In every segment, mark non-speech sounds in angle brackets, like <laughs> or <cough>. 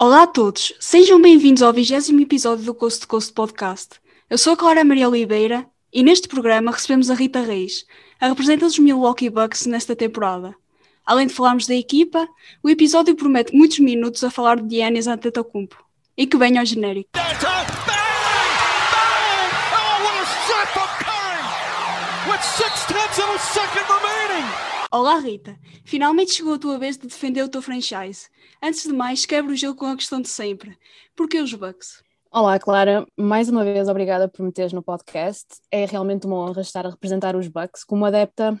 Olá a todos, sejam bem-vindos ao vigésimo episódio do Coast to Coast Podcast. Eu sou a Clara Maria Oliveira e neste programa recebemos a Rita Reis, a representante dos Milwaukee Bucks nesta temporada. Além de falarmos da equipa, o episódio promete muitos minutos a falar de Giannis Antetokounmpo. E que venha ao genérico. Olá Rita, finalmente chegou a tua vez de defender o teu franchise. Antes de mais, quebra o gelo com a questão de sempre. Porquê os Bucks? Olá, Clara. Mais uma vez, obrigada por me teres no podcast. É realmente uma honra estar a representar os Bucks como adepta.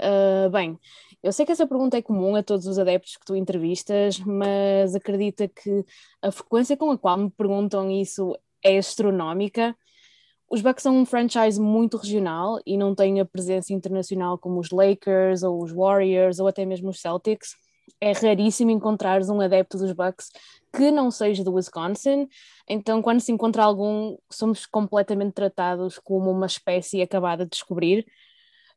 Uh, bem, eu sei que essa pergunta é comum a todos os adeptos que tu entrevistas, mas acredita que a frequência com a qual me perguntam isso é astronómica. Os Bucks são um franchise muito regional e não têm a presença internacional como os Lakers ou os Warriors ou até mesmo os Celtics. É raríssimo encontrares um adepto dos Bucks que não seja do Wisconsin, então quando se encontra algum, somos completamente tratados como uma espécie acabada de descobrir.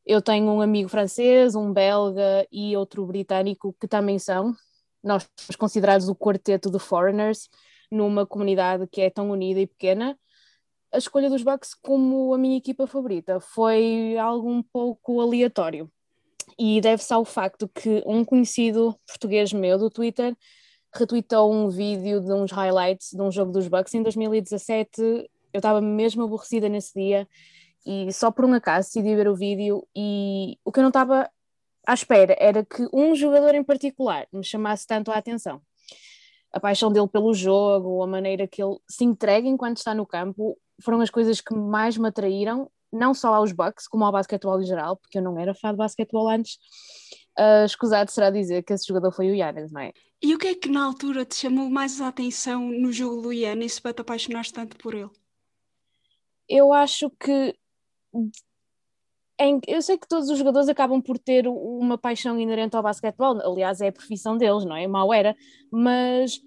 Eu tenho um amigo francês, um belga e outro britânico que também são. Nós somos considerados o quarteto de foreigners numa comunidade que é tão unida e pequena. A escolha dos Bucks como a minha equipa favorita foi algo um pouco aleatório e deve-se ao facto que um conhecido português meu do Twitter retweetou um vídeo de uns highlights de um jogo dos Bucks em 2017. Eu estava mesmo aborrecida nesse dia e só por um acaso decidi ver o vídeo e o que eu não estava à espera era que um jogador em particular me chamasse tanto a atenção. A paixão dele pelo jogo, a maneira que ele se entrega enquanto está no campo, foram as coisas que mais me atraíram, não só aos Bucks, como ao basquetebol em geral, porque eu não era fã de basquetebol antes. Uh, escusado será dizer que esse jogador foi o Yannis, não é? E o que é que na altura te chamou mais a atenção no jogo do Yannis para te apaixonares tanto por ele? Eu acho que eu sei que todos os jogadores acabam por ter uma paixão inerente ao basquetebol, aliás, é a profissão deles, não é? Mal era, mas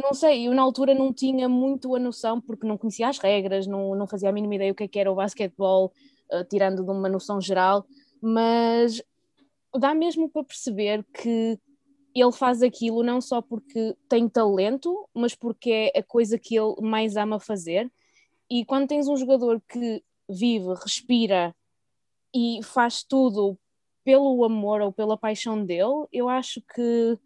não sei, eu na altura não tinha muito a noção, porque não conhecia as regras, não, não fazia a mínima ideia o que, é que era o basquetebol, uh, tirando de uma noção geral, mas dá mesmo para perceber que ele faz aquilo não só porque tem talento, mas porque é a coisa que ele mais ama fazer. E quando tens um jogador que vive, respira e faz tudo pelo amor ou pela paixão dele, eu acho que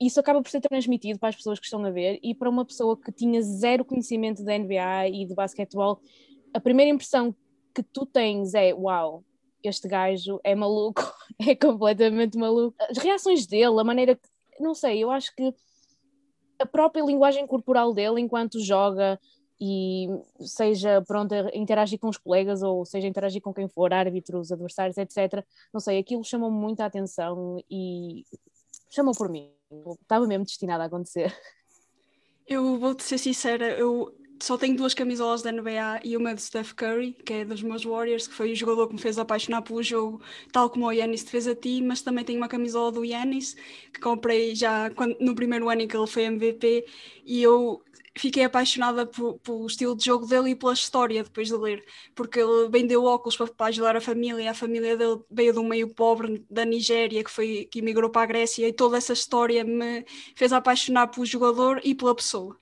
isso acaba por ser transmitido para as pessoas que estão a ver e para uma pessoa que tinha zero conhecimento da NBA e de basquetebol, a primeira impressão que tu tens é uau, este gajo é maluco, <laughs> é completamente maluco. As reações dele, a maneira que, não sei, eu acho que a própria linguagem corporal dele enquanto joga, e seja pronto a interagir com os colegas ou seja interagir com quem for, árbitros, adversários, etc. Não sei, aquilo chamou muita atenção e chamou por mim. Estava mesmo destinado a acontecer. Eu vou-te ser sincera, eu só tenho duas camisolas da NBA e uma de Steph Curry, que é dos meus Warriors, que foi o jogador que me fez apaixonar pelo jogo, tal como o Yannis te fez a ti, mas também tenho uma camisola do Yannis, que comprei já quando, no primeiro ano em que ele foi MVP, e eu fiquei apaixonada pelo estilo de jogo dele e pela história depois de ler, porque ele vendeu óculos para, para, ajudar a família, a família dele veio de um meio pobre da Nigéria que foi que emigrou para a Grécia e toda essa história me fez apaixonar pelo jogador e pela pessoa.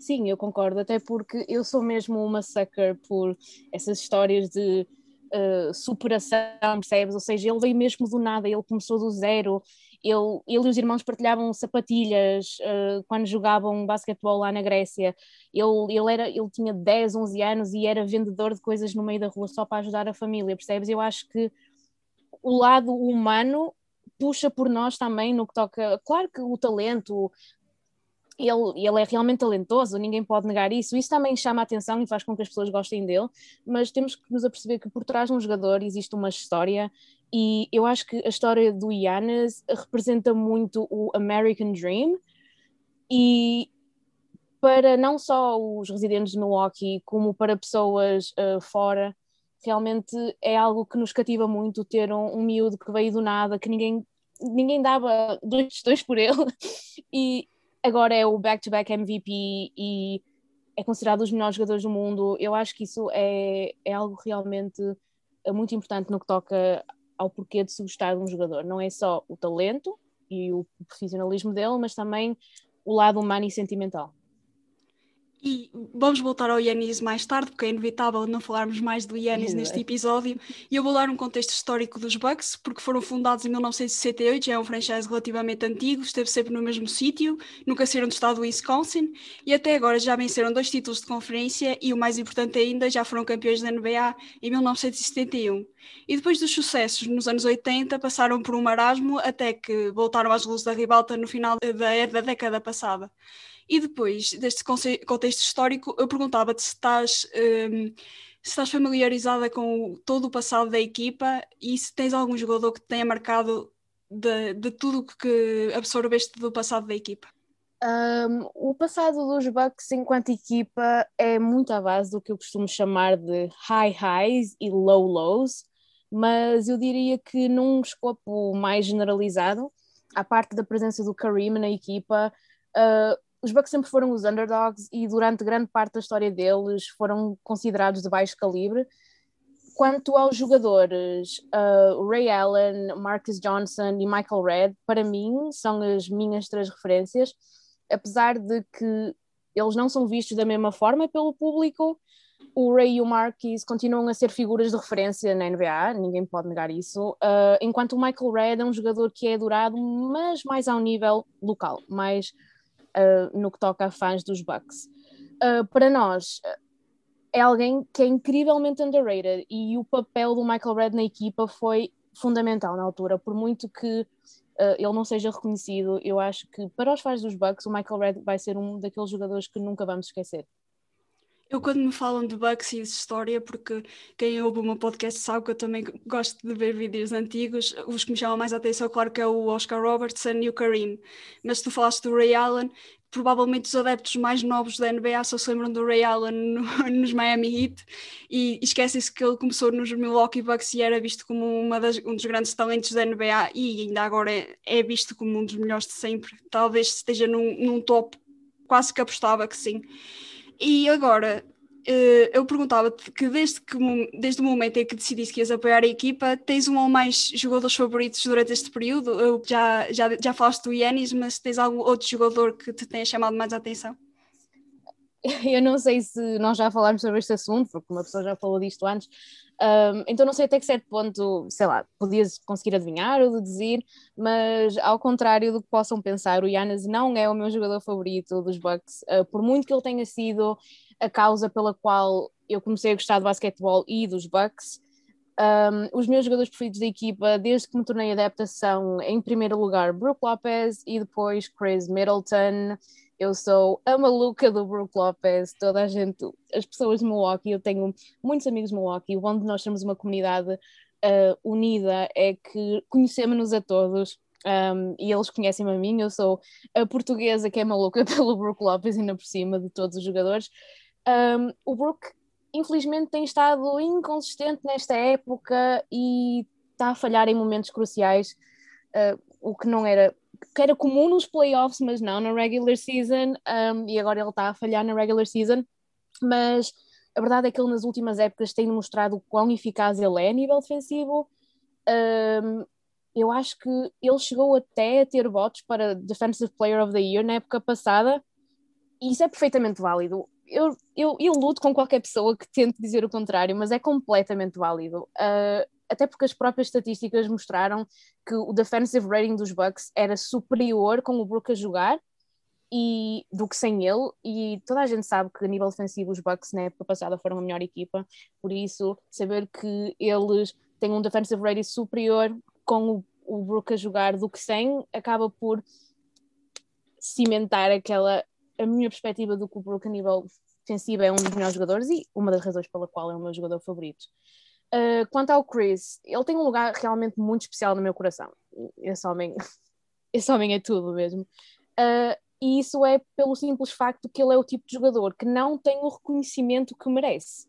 Sim, eu concordo, até porque eu sou mesmo uma sucker por essas histórias de uh, superação, percebes? Ou seja, ele veio mesmo do nada, ele começou do zero, ele, ele e os irmãos partilhavam sapatilhas uh, quando jogavam basquetebol lá na Grécia. Ele, ele, era, ele tinha 10, 11 anos e era vendedor de coisas no meio da rua só para ajudar a família, percebes? Eu acho que o lado humano puxa por nós também no que toca. Claro que o talento, ele, ele é realmente talentoso, ninguém pode negar isso. Isso também chama a atenção e faz com que as pessoas gostem dele, mas temos que nos aperceber que por trás de um jogador existe uma história e eu acho que a história do Yannis representa muito o American Dream e para não só os residentes de Milwaukee, como para pessoas uh, fora, realmente é algo que nos cativa muito ter um, um miúdo que veio do nada, que ninguém, ninguém dava dois, dois por ele <laughs> e agora é o back-to-back -back MVP e é considerado um dos melhores jogadores do mundo. Eu acho que isso é, é algo realmente eh, muito importante no que toca ao porquê de se gostar de um jogador. Não é só o talento e o profissionalismo dele, mas também o lado humano e sentimental. E vamos voltar ao Yannis mais tarde, porque é inevitável não falarmos mais do Yannis neste episódio. E eu vou dar um contexto histórico dos Bucks, porque foram fundados em 1968, já é um franchise relativamente antigo, esteve sempre no mesmo sítio, nunca saíram do estado do Wisconsin, e até agora já venceram dois títulos de conferência e o mais importante ainda, já foram campeões da NBA em 1971. E depois dos sucessos nos anos 80, passaram por um marasmo até que voltaram às luzes da ribalta no final da, da década passada. E depois deste contexto histórico, eu perguntava-te se estás, um, se estás familiarizada com todo o passado da equipa e se tens algum jogador que te tenha marcado de, de tudo que absorveste do passado da equipa. Um, o passado dos Bucks enquanto equipa é muito à base do que eu costumo chamar de high highs e low lows, mas eu diria que num escopo mais generalizado, a parte da presença do Kareem na equipa, uh, os Bucks sempre foram os underdogs e durante grande parte da história deles foram considerados de baixo calibre. Quanto aos jogadores, uh, Ray Allen, Marcus Johnson e Michael Redd, para mim, são as minhas três referências, apesar de que eles não são vistos da mesma forma pelo público. O Ray e o Marquis continuam a ser figuras de referência na NBA, ninguém pode negar isso, uh, enquanto o Michael Redd é um jogador que é adorado, mas mais ao nível local, mais uh, no que toca a fãs dos Bucks. Uh, para nós, é alguém que é incrivelmente underrated e o papel do Michael Redd na equipa foi fundamental na altura, por muito que uh, ele não seja reconhecido, eu acho que para os fãs dos Bucks o Michael Redd vai ser um daqueles jogadores que nunca vamos esquecer. Eu, quando me falam de Bucks e de história, porque quem ouve o meu podcast sabe que eu também gosto de ver vídeos antigos, os que me chamam mais a atenção, claro que é o Oscar Robertson e o Kareem. Mas se tu falaste do Ray Allen, provavelmente os adeptos mais novos da NBA só se lembram do Ray Allen <laughs> no, nos Miami Heat e esquecem-se que ele começou nos Milwaukee Bucks e era visto como das, um dos grandes talentos da NBA e ainda agora é, é visto como um dos melhores de sempre. Talvez esteja num, num top, quase que apostava que sim. E agora, eh, eu perguntava-te que desde, que desde o momento em que decidiste que ias apoiar a equipa, tens um ou mais jogadores favoritos durante este período? Eu já, já, já falaste do Yanis, mas tens algum outro jogador que te tenha chamado mais a atenção? <laughs> Eu não sei se nós já falámos sobre este assunto, porque uma pessoa já falou disto antes, um, então não sei até que certo ponto, sei lá, podias conseguir adivinhar ou deduzir, mas ao contrário do que possam pensar, o Yannis não é o meu jogador favorito dos Bucks, uh, por muito que ele tenha sido a causa pela qual eu comecei a gostar de basquetebol e dos Bucks. Um, os meus jogadores preferidos da equipa, desde que me tornei adepta, são em primeiro lugar Brook Lopez e depois Chris Middleton. Eu sou a maluca do Brook Lopez, toda a gente, as pessoas de Milwaukee, eu tenho muitos amigos de Milwaukee, onde nós temos uma comunidade uh, unida é que conhecemos-nos a todos. Um, e eles conhecem-me a mim, eu sou a portuguesa que é maluca <laughs> pelo Brook Lopez, ainda por cima de todos os jogadores. Um, o Brook, infelizmente, tem estado inconsistente nesta época e está a falhar em momentos cruciais, uh, o que não era que era comum nos playoffs, mas não na regular season, um, e agora ele está a falhar na regular season. Mas a verdade é que ele nas últimas épocas tem mostrado o quão eficaz ele é a nível defensivo. Um, eu acho que ele chegou até a ter votos para Defensive Player of the Year na época passada, e isso é perfeitamente válido. Eu, eu, eu luto com qualquer pessoa que tente dizer o contrário, mas é completamente válido. Uh, até porque as próprias estatísticas mostraram que o defensive rating dos Bucks era superior com o Brook a jogar e do que sem ele, e toda a gente sabe que a nível defensivo os Bucks na época passada foram a melhor equipa, por isso saber que eles têm um defensive rating superior com o, o Brook a jogar do que sem, acaba por cimentar aquela a minha perspectiva do que o Brook a nível defensivo é um dos melhores jogadores e uma das razões pela qual é o meu jogador favorito. Uh, quanto ao Chris, ele tem um lugar realmente muito especial no meu coração. Esse homem, <laughs> esse homem é tudo mesmo. Uh, e isso é pelo simples facto que ele é o tipo de jogador que não tem o reconhecimento que merece.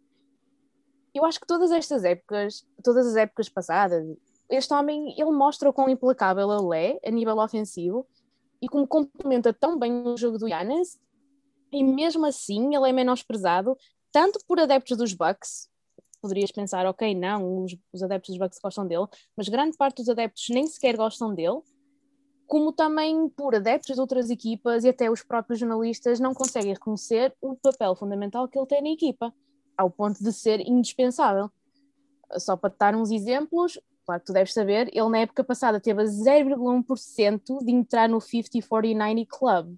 Eu acho que todas estas épocas, todas as épocas passadas, este homem, ele mostra o quão implacável ele é a nível ofensivo e como complementa tão bem o jogo do Giannis e mesmo assim ele é menosprezado tanto por adeptos dos Bucks, poderias pensar, ok, não, os, os adeptos dos Bucks gostam dele, mas grande parte dos adeptos nem sequer gostam dele, como também por adeptos de outras equipas e até os próprios jornalistas não conseguem reconhecer o papel fundamental que ele tem na equipa, ao ponto de ser indispensável. Só para dar uns exemplos, claro que tu deves saber, ele na época passada teve a 0,1% de entrar no 50-40-90 Club.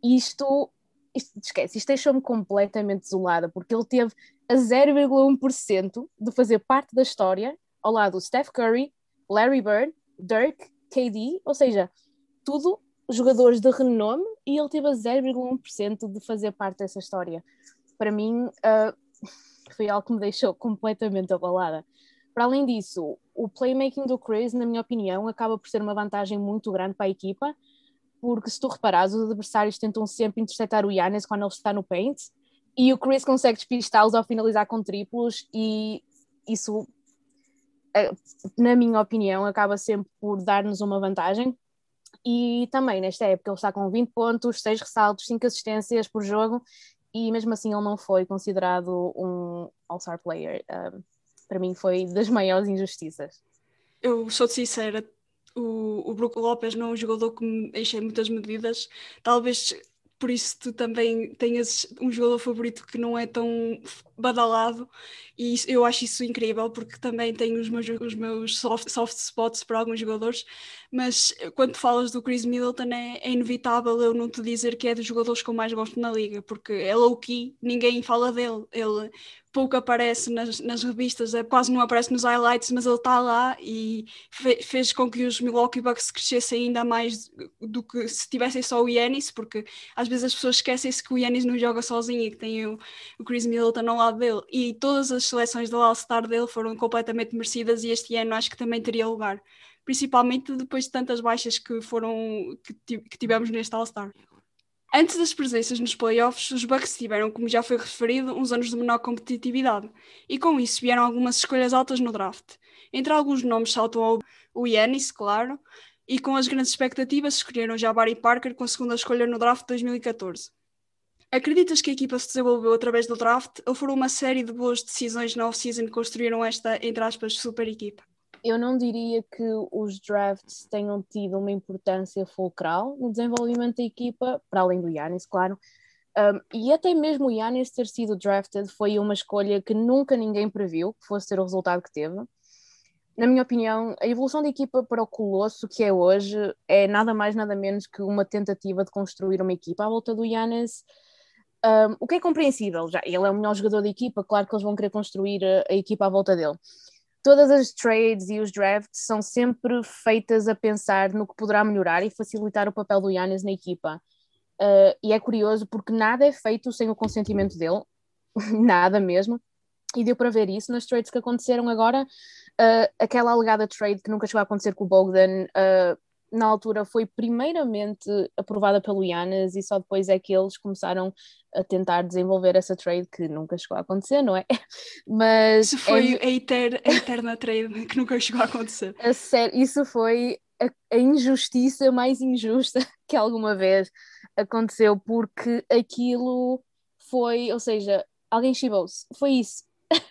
Isto, isto esquece, isto deixou-me completamente desolada, porque ele teve a 0,1% de fazer parte da história ao lado do Steph Curry, Larry Bird, Dirk KD, ou seja, tudo jogadores de renome e ele teve a 0,1% de fazer parte dessa história. Para mim, uh, foi algo que me deixou completamente abalada. Para além disso, o playmaking do Chris, na minha opinião, acaba por ser uma vantagem muito grande para a equipa, porque se tu reparares, os adversários tentam sempre interceptar o Yannis quando ele está no paint, e o Chris consegue despistá-los ao finalizar com triplos, e isso na minha opinião, acaba sempre por dar-nos uma vantagem. E também nesta época ele está com 20 pontos, 6 ressaltos, 5 assistências por jogo, e mesmo assim ele não foi considerado um All-Star player. Um, para mim foi das maiores injustiças. Eu sou sincera, o, o Brook Lopes não é um jogador que me enchei muitas medidas. Talvez por isso tu também tenhas um jogador favorito que não é tão badalado e eu acho isso incrível porque também tenho os meus, os meus soft, soft spots para alguns jogadores mas quando falas do Chris Middleton é, é, inevitável eu não te dizer que é dos jogadores que eu mais gosto na liga porque é low key, ninguém fala dele ele pouco aparece nas, nas revistas, é, quase não aparece nos highlights, mas ele está lá e fe, fez com que os Milwaukee Bucks crescessem ainda mais do que se tivessem só o Yannis, porque às vezes as pessoas esquecem-se que o Yannis não joga sozinho e que tem o, o Chris Middleton ao lado dele. E todas as seleções do All-Star dele foram completamente merecidas e este ano acho que também teria lugar. Principalmente depois de tantas baixas que foram que, tivemos neste All-Star. Antes das presenças nos playoffs, os Bucks tiveram, como já foi referido, uns anos de menor competitividade, e com isso vieram algumas escolhas altas no draft. Entre alguns nomes saltam o Yannis, claro, e com as grandes expectativas escolheram já Barry Parker com a segunda escolha no draft de 2014. Acreditas que a equipa se desenvolveu através do draft ou foram uma série de boas decisões na off-season que construíram esta, entre aspas, super equipa? Eu não diria que os drafts tenham tido uma importância fulcral no desenvolvimento da equipa, para além do Yannis, claro. Um, e até mesmo o Yannis ter sido drafted foi uma escolha que nunca ninguém previu que fosse ter o resultado que teve. Na minha opinião, a evolução da equipa para o Colosso que é hoje é nada mais, nada menos que uma tentativa de construir uma equipa à volta do Yannis. Um, o que é compreensível, já ele é o melhor jogador da equipa, claro que eles vão querer construir a, a equipa à volta dele todas as trades e os drafts são sempre feitas a pensar no que poderá melhorar e facilitar o papel do Yannis na equipa. Uh, e é curioso porque nada é feito sem o consentimento dele, <laughs> nada mesmo. E deu para ver isso nas trades que aconteceram agora. Uh, aquela alegada trade que nunca chegou a acontecer com o Bogdan, uh, na altura foi primeiramente aprovada pelo Yannis e só depois é que eles começaram a tentar desenvolver essa trade que nunca chegou a acontecer, não é? <laughs> Mas isso foi é... a, eter, a eterna trade que nunca chegou a acontecer. A sério, isso foi a, a, injustiça mais injusta <laughs> que alguma vez aconteceu, porque aquilo foi, ou seja, alguém chibou-se, foi isso.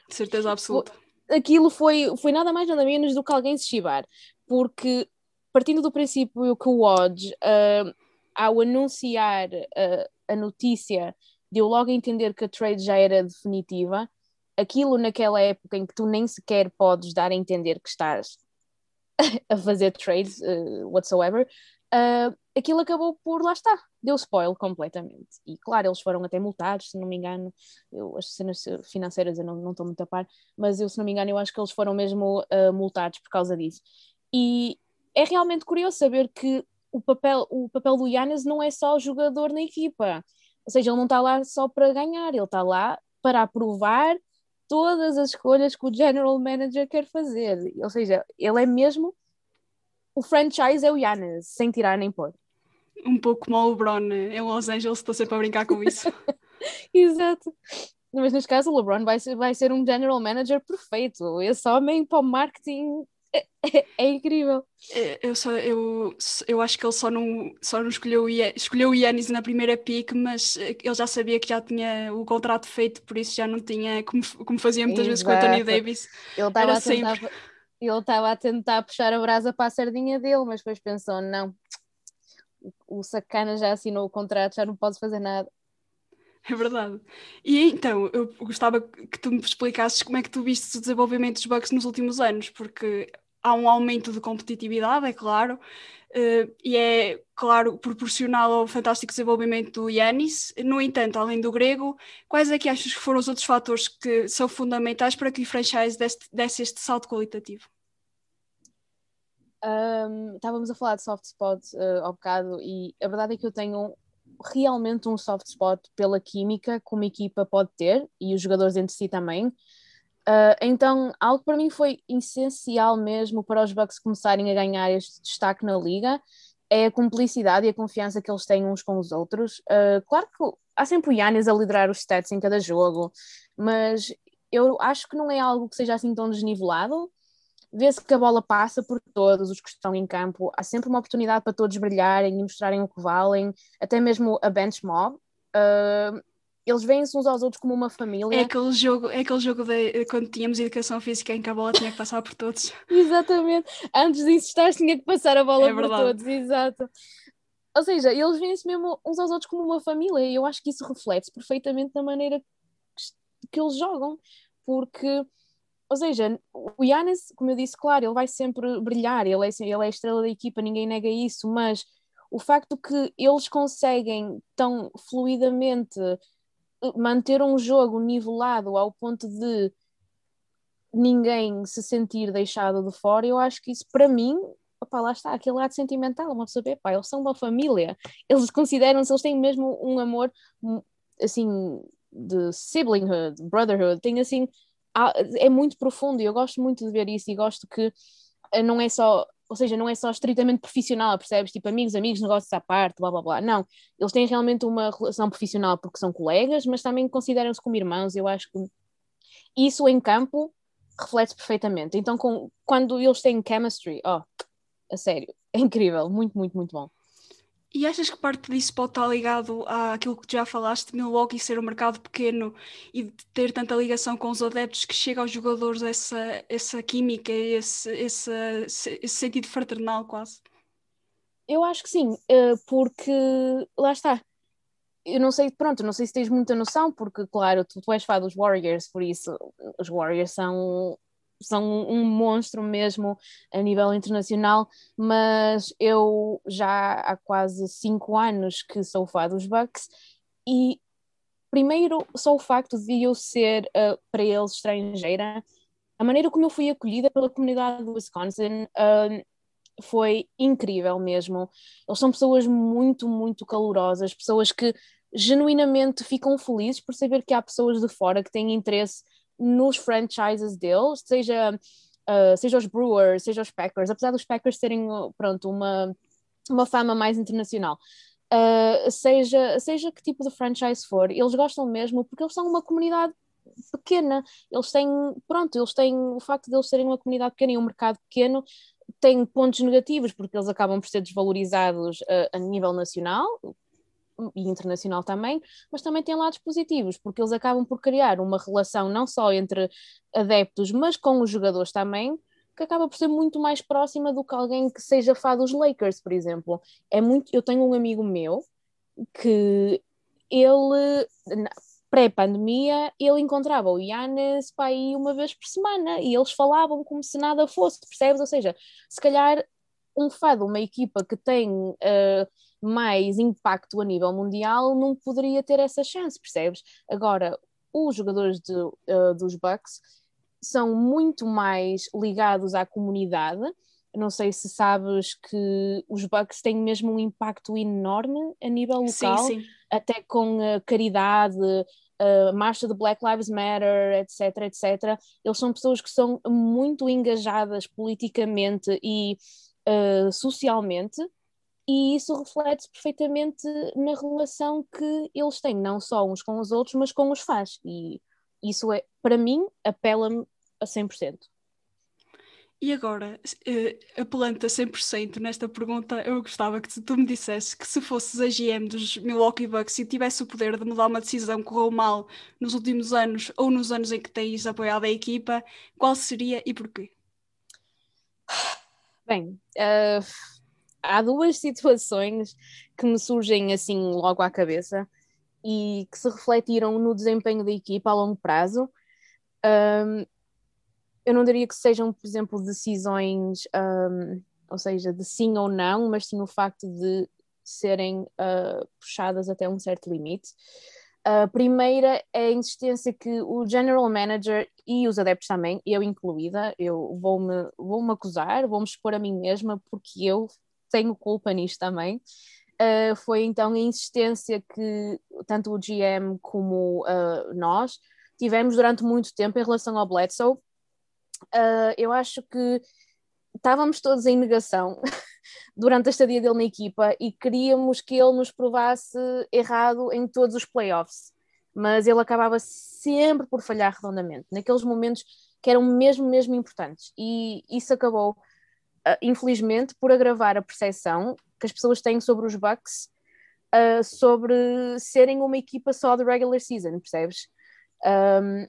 De certeza <laughs> absoluta. Aquilo foi, foi nada mais nada menos do que alguém se chibar, porque partindo do princípio que o Odds, uh, ao anunciar uh, a notícia, deu logo a entender que a trade já era definitiva, aquilo naquela época em que tu nem sequer podes dar a entender que estás <laughs> a fazer trades uh, whatsoever, uh, aquilo acabou por, lá está, deu spoil completamente. E claro, eles foram até multados, se não me engano, eu, as cenas financeiras eu não estou muito a par, mas eu, se não me engano, eu acho que eles foram mesmo uh, multados por causa disso. E, é realmente curioso saber que o papel, o papel do Yannis não é só jogador na equipa. Ou seja, ele não está lá só para ganhar, ele está lá para aprovar todas as escolhas que o general manager quer fazer. Ou seja, ele é mesmo o franchise é o Yannis, sem tirar nem pôr. Um pouco como o LeBron em Los Angeles, estou sempre a brincar com isso. <laughs> Exato. Mas neste caso, o LeBron vai ser, vai ser um general manager perfeito. Esse homem para o marketing é, é, incrível. É, eu, só, eu, eu acho que ele só não, só não escolheu, o escolheu o Yannis na primeira pick, mas eh, ele já sabia que já tinha o contrato feito, por isso já não tinha, como, como fazia muitas Exato. vezes com o Anthony Davis. Ele estava a tentar, ele estava a tentar puxar a brasa para a sardinha dele, mas depois pensou: não, o sacana já assinou o contrato, já não pode fazer nada. É verdade. E então, eu gostava que tu me explicasses como é que tu viste o desenvolvimento dos Bucks nos últimos anos, porque há um aumento de competitividade, é claro, uh, e é, claro, proporcional ao fantástico desenvolvimento do Yanis. No entanto, além do grego, quais é que achas que foram os outros fatores que são fundamentais para que o franchise desse, desse este salto qualitativo? Um, estávamos a falar de soft spot uh, ao bocado e a verdade é que eu tenho realmente um soft spot pela química que uma equipa pode ter e os jogadores entre si também. Uh, então, algo para mim foi essencial mesmo para os Bucks começarem a ganhar este destaque na liga é a cumplicidade e a confiança que eles têm uns com os outros. Uh, claro que há sempre o Yannis a liderar os stats em cada jogo, mas eu acho que não é algo que seja assim tão desnivelado vê-se que a bola passa por todos os que estão em campo, há sempre uma oportunidade para todos brilharem e mostrarem o que valem, até mesmo a bench mob. Uh, eles veem-se uns aos outros como uma família. É aquele jogo, é aquele jogo de quando tínhamos educação física em que a bola tinha que passar por todos. <laughs> Exatamente. Antes de insistir, tinha que passar a bola é por todos, exato. Ou seja, eles veem-se mesmo uns aos outros como uma família e eu acho que isso reflete perfeitamente na maneira que eles jogam, porque ou seja, o Yannis, como eu disse, claro, ele vai sempre brilhar, ele é, ele é a estrela da equipa, ninguém nega isso, mas o facto que eles conseguem tão fluidamente eh, manter um jogo nivelado ao ponto de ninguém se sentir deixado de fora, eu acho que isso para mim, opa, lá está, aquele lado sentimental, uma pessoa, pá, eles são uma família, eles consideram-se, eles têm mesmo um amor hum, assim de siblinghood, brotherhood, tem assim é muito profundo e eu gosto muito de ver isso e gosto que eh, não é só, ou seja, não é só estritamente profissional, percebes? Tipo, amigos, amigos, negócios à parte, blá blá blá. Não, eles têm realmente uma relação profissional porque são colegas, mas também consideram-se como irmãos. Eu acho que isso em campo reflete perfeitamente. Então, com, quando eles têm chemistry, ó, oh, a sério, <laughs> é incrível, muito, muito, muito bom. E achas que parte disso pode estar ligado àquilo que já falaste, de Milwaukee ser um mercado pequeno e ter tanta ligação com os adeptos que chega aos jogadores essa, essa química, esse, esse, esse sentido fraternal quase? Eu acho que sim, eh, porque lá está. Eu não sei, pronto, não sei se tens muita noção, porque claro, tu, tu és fã dos Warriors, por isso os Warriors são são um monstro mesmo a nível internacional, mas eu já há quase cinco anos que sou fã dos Bucks e primeiro só o facto de eu ser uh, para eles estrangeira, a maneira como eu fui acolhida pela comunidade do Wisconsin uh, foi incrível mesmo. Eles são pessoas muito, muito calorosas, pessoas que genuinamente ficam felizes por saber que há pessoas de fora que têm interesse nos franchises deles, seja, uh, seja os Brewers, seja os Packers, apesar dos Packers terem pronto, uma, uma fama mais internacional. Uh, seja, seja que tipo de franchise for, eles gostam mesmo porque eles são uma comunidade pequena, eles têm, pronto, eles têm o facto de eles serem uma comunidade pequena e um mercado pequeno tem pontos negativos porque eles acabam por ser desvalorizados uh, a nível nacional, e internacional também, mas também tem lados positivos, porque eles acabam por criar uma relação não só entre adeptos, mas com os jogadores também, que acaba por ser muito mais próxima do que alguém que seja fã dos Lakers, por exemplo. É muito, eu tenho um amigo meu que ele pré-pandemia ele encontrava o Yannis para aí uma vez por semana e eles falavam como se nada fosse, percebes? Ou seja, se calhar um fã de uma equipa que tem uh, mais impacto a nível mundial não poderia ter essa chance, percebes? Agora, os jogadores de, uh, dos Bucks são muito mais ligados à comunidade. Não sei se sabes que os Bucks têm mesmo um impacto enorme a nível local, sim, sim. até com a caridade, a marcha de Black Lives Matter, etc, etc. Eles são pessoas que são muito engajadas politicamente e uh, socialmente e isso reflete perfeitamente na relação que eles têm, não só uns com os outros, mas com os fãs. E isso é, para mim, apela-me a 100%. E agora, uh, apelando a 100% nesta pergunta, eu gostava que tu me dissesse que se fosses a GM dos Milwaukee Bucks e tivesse o poder de mudar uma decisão que correu mal nos últimos anos ou nos anos em que tens apoiado a equipa, qual seria e porquê? Bem, uh, há duas situações que me surgem assim logo à cabeça e que se refletiram no desempenho da equipa a longo prazo. Um, eu não diria que sejam, por exemplo, decisões, um, ou seja, de sim ou não, mas sim o facto de serem uh, puxadas até um certo limite. A primeira é a insistência que o general manager e os adeptos também, eu incluída, eu vou-me vou -me acusar, vou-me expor a mim mesma porque eu tenho culpa nisto também. Uh, foi então a insistência que tanto o GM como uh, nós tivemos durante muito tempo em relação ao Bledsoe. Uh, eu acho que estávamos todos em negação <laughs> durante a estadia dele na equipa e queríamos que ele nos provasse errado em todos os playoffs, mas ele acabava sempre por falhar redondamente, naqueles momentos que eram mesmo, mesmo importantes, e isso acabou, infelizmente, por agravar a percepção que as pessoas têm sobre os Bucks, uh, sobre serem uma equipa só de regular season, percebes? Um,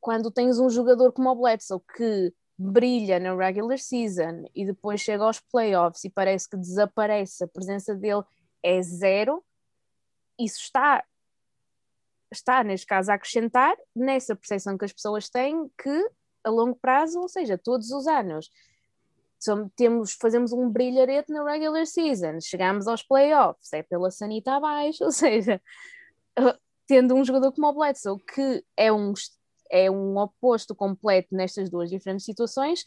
quando tens um jogador como o Bledsoe que brilha na regular season e depois chega aos playoffs e parece que desaparece, a presença dele é zero, isso está, está neste caso, a acrescentar nessa percepção que as pessoas têm que a longo prazo, ou seja, todos os anos, temos, fazemos um brilharete na regular season, chegamos aos playoffs, é pela sanita abaixo, <laughs> ou seja, tendo um jogador como o Bledsoe, que é um é um oposto completo nestas duas diferentes situações.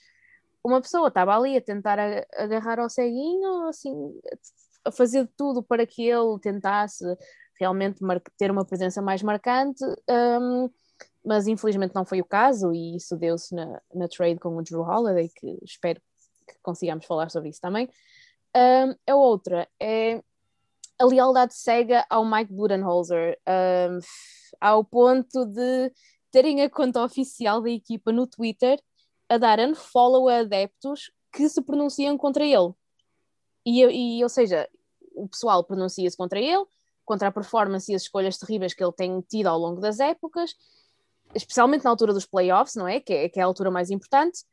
Uma pessoa estava ali a tentar agarrar ao ceguinho, assim, a fazer tudo para que ele tentasse realmente ter uma presença mais marcante, um, mas infelizmente não foi o caso, e isso deu-se na, na trade com o Drew Holiday, que espero que consigamos falar sobre isso também. Um, a outra é a lealdade cega ao Mike Budenholzer, um, ao ponto de terem a conta oficial da equipa no Twitter a dar unfollow a adeptos que se pronunciam contra ele. E, e ou seja, o pessoal pronuncia-se contra ele, contra a performance e as escolhas terríveis que ele tem tido ao longo das épocas, especialmente na altura dos playoffs, não é? Que é, que é a altura mais importante.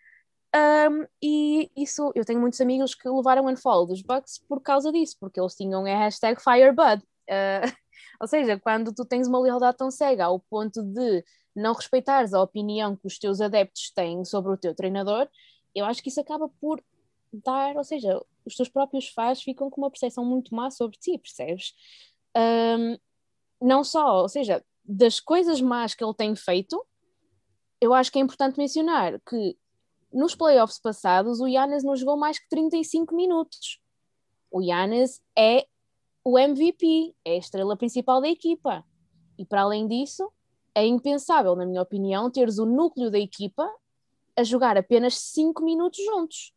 Um, e isso, eu tenho muitos amigos que levaram unfollow dos Bucks por causa disso, porque eles tinham a hashtag FireBud. Uh, <laughs> ou seja, quando tu tens uma lealdade tão cega ao ponto de não respeitares a opinião que os teus adeptos têm sobre o teu treinador, eu acho que isso acaba por dar, ou seja, os teus próprios fãs ficam com uma percepção muito má sobre ti, percebes? Um, não só, ou seja, das coisas más que ele tem feito, eu acho que é importante mencionar que nos playoffs passados o Yannis não jogou mais que 35 minutos. O Yannis é o MVP, é a estrela principal da equipa. E para além disso, é impensável, na minha opinião, teres o núcleo da equipa a jogar apenas 5 minutos juntos.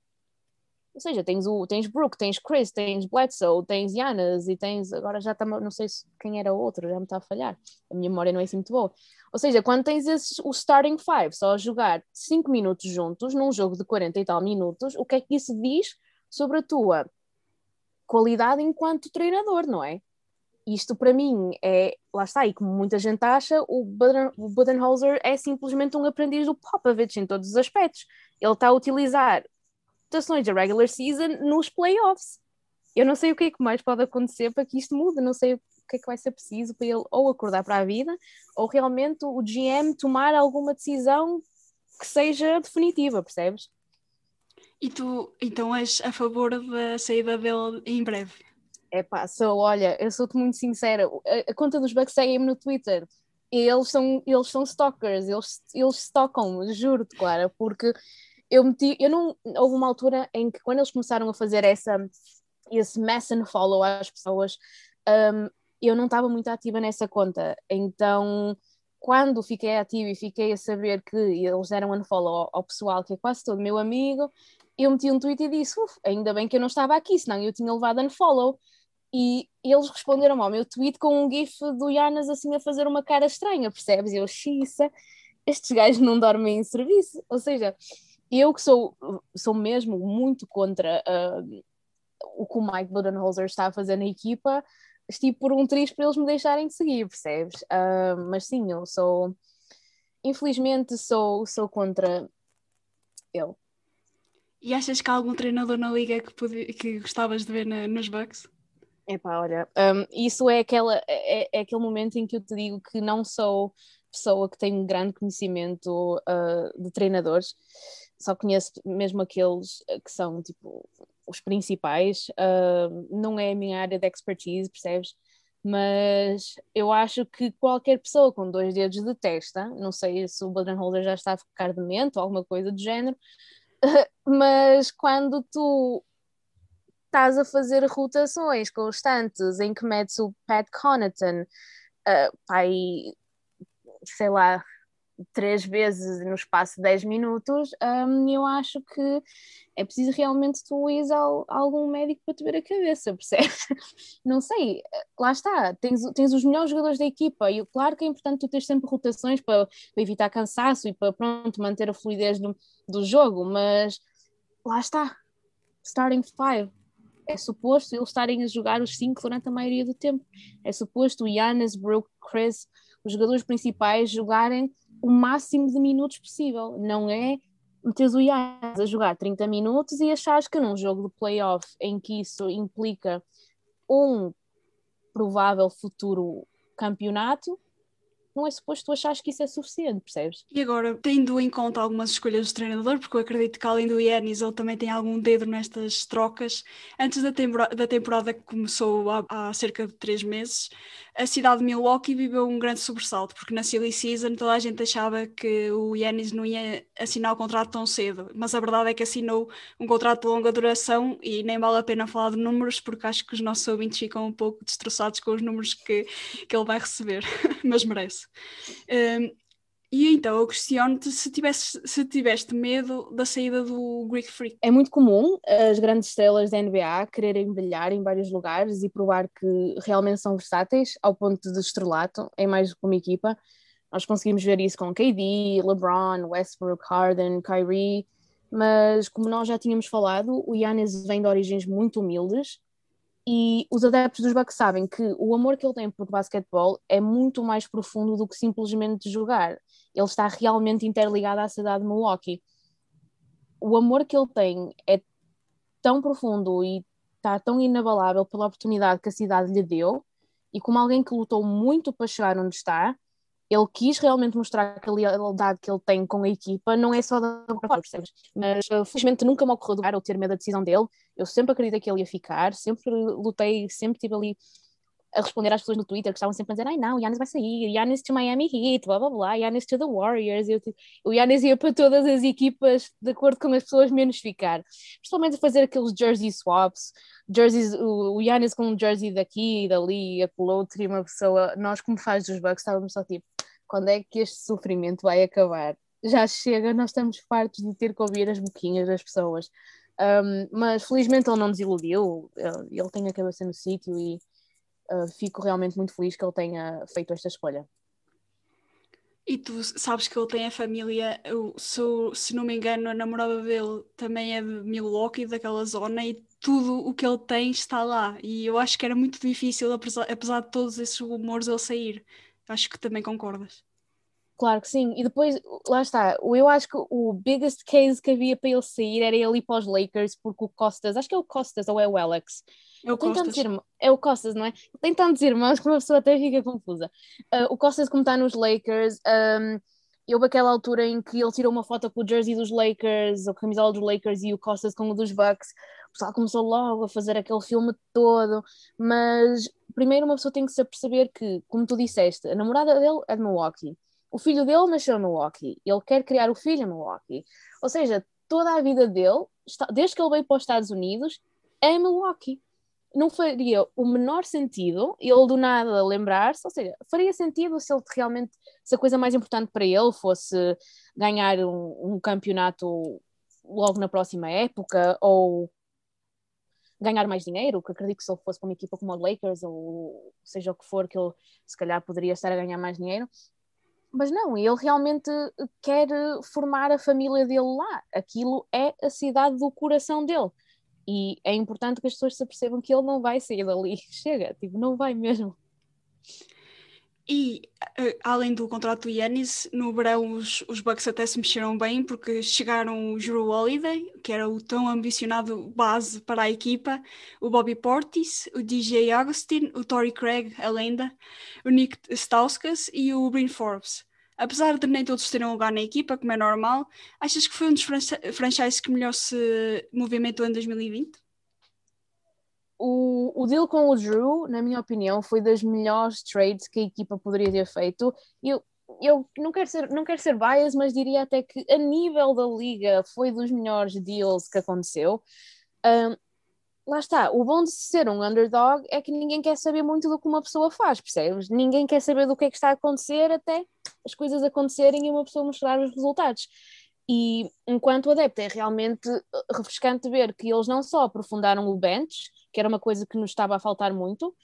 Ou seja, tens, o, tens Brooke, tens Chris, tens Bledsoe, tens Yanas e tens. Agora já está. Não sei quem era outro, já me está a falhar. A minha memória não é assim muito boa. Ou seja, quando tens esses, o starting five só a jogar 5 minutos juntos num jogo de 40 e tal minutos, o que é que isso diz sobre a tua qualidade enquanto treinador, não é? isto para mim é, lá está, e como muita gente acha, o, Buden, o Budenholzer é simplesmente um aprendiz do Popovich em todos os aspectos. Ele está a utilizar estações da regular season nos playoffs. Eu não sei o que é que mais pode acontecer para que isto mude, não sei o que é que vai ser preciso para ele ou acordar para a vida ou realmente o GM tomar alguma decisão que seja definitiva, percebes? E tu então és a favor da saída dele em breve? É pá, sou, olha, eu sou-te muito sincera, a, a, conta dos Bucks seguem-me no Twitter eles são, eles são stalkers, eles, eles stalkam-me, juro-te, Clara, porque eu meti, eu não, houve uma altura em que quando eles começaram a fazer essa, esse mass and follow às pessoas, um, eu não estava muito ativa nessa conta, então quando fiquei ativa e fiquei a saber que eles deram unfollow ao, ao pessoal, que é quase todo meu amigo, eu meti um tweet e disse, ainda bem que eu não estava aqui, senão eu tinha levado unfollow. E eles responderam ao meu tweet com um gif do Yanas assim a fazer uma cara estranha, percebes? E eu, xiça, estes gajos não dormem em serviço. Ou seja, eu que sou, sou mesmo muito contra uh, o que o Mike Budenholzer está a fazer na equipa, estive por um triz para eles me deixarem de seguir, percebes? Uh, mas sim, eu sou, infelizmente, sou, sou contra ele. E achas que há algum treinador na liga que, podia, que gostavas de ver na, nos Bucks? Epá, olha, um, isso é, aquela, é, é, aquele momento em que eu te digo que não sou pessoa que tem um grande conhecimento uh, de treinadores, só conheço mesmo aqueles que são tipo os principais, uh, não é a minha área de expertise, percebes? Mas eu acho que qualquer pessoa com dois dedos de testa, não sei se o Holder já está a ficar demente ou alguma coisa do género, <laughs> mas quando tu estás a fazer rotações constantes em que metes o Pat Connaughton, uh, pai, sei lá, três vezes no espaço de 10 minutos, um, eu acho que é preciso realmente tu ires ao, a algum médico para te ver a cabeça, <laughs> percebes? Não sei, lá está, tens, tens os melhores jogadores da equipa e claro que é importante tu ter sempre rotações para, para evitar cansaço e para pronto, manter a fluidez do, do jogo, mas lá está, starting five. É suposto eles estarem a jogar os cinco durante a maioria do tempo. É suposto o Yannis, Brook, Chris, os jogadores principais jogarem o máximo de minutos possível. Não é meteres o Yannis a jogar 30 minutos e achares que num jogo de playoff em que isso implica um provável futuro campeonato, não é suposto tu achares que isso é suficiente, percebes? E agora, tendo em conta algumas escolhas do treinador, porque eu acredito que além do Yannis ele também tem algum dedo nestas trocas, antes da, temporada, da temporada que começou há, há, cerca de três meses, a cidade de Milwaukee viveu um grande sobressalto, porque na silly season toda a gente achava que o Yannis não ia assinar o contrato tão cedo, mas a verdade é que assinou um contrato de longa duração e nem vale a pena falar de números, porque acho que os nossos ouvintes ficam um pouco destroçados com os números que, que ele vai receber, <laughs> mas merece. E então eu questiono-te se, tivesse, se tiveste medo da saída do Greek Freak. É muito comum as grandes estrelas da NBA quererem brilhar em vários lugares e provar que realmente são versáteis ao ponto de estrelato em mais do que uma equipa. Nós conseguimos ver isso com KD, LeBron, Westbrook, Harden, Kyrie, mas como nós já tínhamos falado, o Yannis vem de origens muito humildes e os adeptos dos Bucks sabem que o amor que ele tem por basquetebol é muito mais profundo do que simplesmente jogar. Ele está realmente interligado à cidade de Milwaukee. O amor que ele tem é tão profundo e está tão inabalável pela oportunidade que a cidade lhe deu, e como alguém que lutou muito para chegar onde está, ele quis realmente mostrar que a lealdade que ele tem com a equipa não é só da? Mas uh, felizmente nunca me ocorreu durar ou ter medo da decisão dele. Eu sempre acreditei que ele ia ficar, sempre lutei, sempre estive ali a responder às pessoas no Twitter que estavam sempre a dizer: ai não, Yannis vai sair, Yannis to Miami Heat, blá blá blá, Yannis to the Warriors. Eu, tipo, o Yannis ia para todas as equipas de acordo com as pessoas, menos ficar. Principalmente a fazer aqueles jersey swaps, jerseys, o, o Yannis com um jersey daqui e dali, a outro, e uma pessoa, nós como faz dos Bucks, estávamos só tipo: quando é que este sofrimento vai acabar? Já chega, nós estamos fartos de ter que ouvir as boquinhas das pessoas. Um, mas felizmente ele não nos iludiu, ele, ele tem a cabeça no sítio e uh, fico realmente muito feliz que ele tenha feito esta escolha. E tu sabes que ele tem a família, eu, se, se não me engano, a namorada dele também é de Milwaukee, daquela zona, e tudo o que ele tem está lá. E eu acho que era muito difícil, apesar, apesar de todos esses rumores, ele sair. Acho que também concordas. Claro que sim, e depois, lá está, eu acho que o biggest case que havia para ele sair era ele ir para os Lakers, porque o Costas, acho que é o Costas ou é o Alex, é o Costas. É o Costas, não é? Tem tantos irmãos que uma pessoa até fica confusa. Uh, o Costas, como está nos Lakers, um, houve aquela altura em que ele tirou uma foto com o jersey dos Lakers, ou a camisola dos Lakers e o Costas com o dos Bucks. O pessoal começou logo a fazer aquele filme todo, mas primeiro uma pessoa tem que se aperceber que, como tu disseste, a namorada dele é de Milwaukee o filho dele nasceu no Milwaukee, ele quer criar o filho no Milwaukee. Ou seja, toda a vida dele, desde que ele veio para os Estados Unidos, é Milwaukee. Não faria o menor sentido ele do nada lembrar-se, ou seja, faria sentido se ele realmente, se a coisa mais importante para ele fosse ganhar um, um campeonato logo na próxima época ou ganhar mais dinheiro, que acredito que se ele fosse para uma equipa como o Lakers ou seja o que for, que ele se calhar poderia estar a ganhar mais dinheiro, mas não, ele realmente quer formar a família dele lá. Aquilo é a cidade do coração dele. E é importante que as pessoas se percebam que ele não vai sair dali. <laughs> Chega, tipo, não vai mesmo. E além do contrato do Yannis, no verão os, os Bucks até se mexeram bem porque chegaram o Drew Holiday, que era o tão ambicionado base para a equipa, o Bobby Portis, o DJ Augustin, o Tory Craig, a lenda, o Nick Stauskas e o Bryn Forbes. Apesar de nem todos terem lugar na equipa, como é normal, achas que foi um dos franchises que melhor se movimentou em 2020? O, o deal com o Drew, na minha opinião, foi das melhores trades que a equipa poderia ter feito. Eu, eu não quero ser, não quero ser bias, mas diria até que a nível da liga foi dos melhores deals que aconteceu. Um, lá está, o bom de ser um underdog é que ninguém quer saber muito do que uma pessoa faz, percebes? Ninguém quer saber do que é que está a acontecer até as coisas acontecerem e uma pessoa mostrar os resultados. E enquanto adepto é realmente refrescante ver que eles não só aprofundaram o bench, que era uma coisa que nos estava a faltar muito,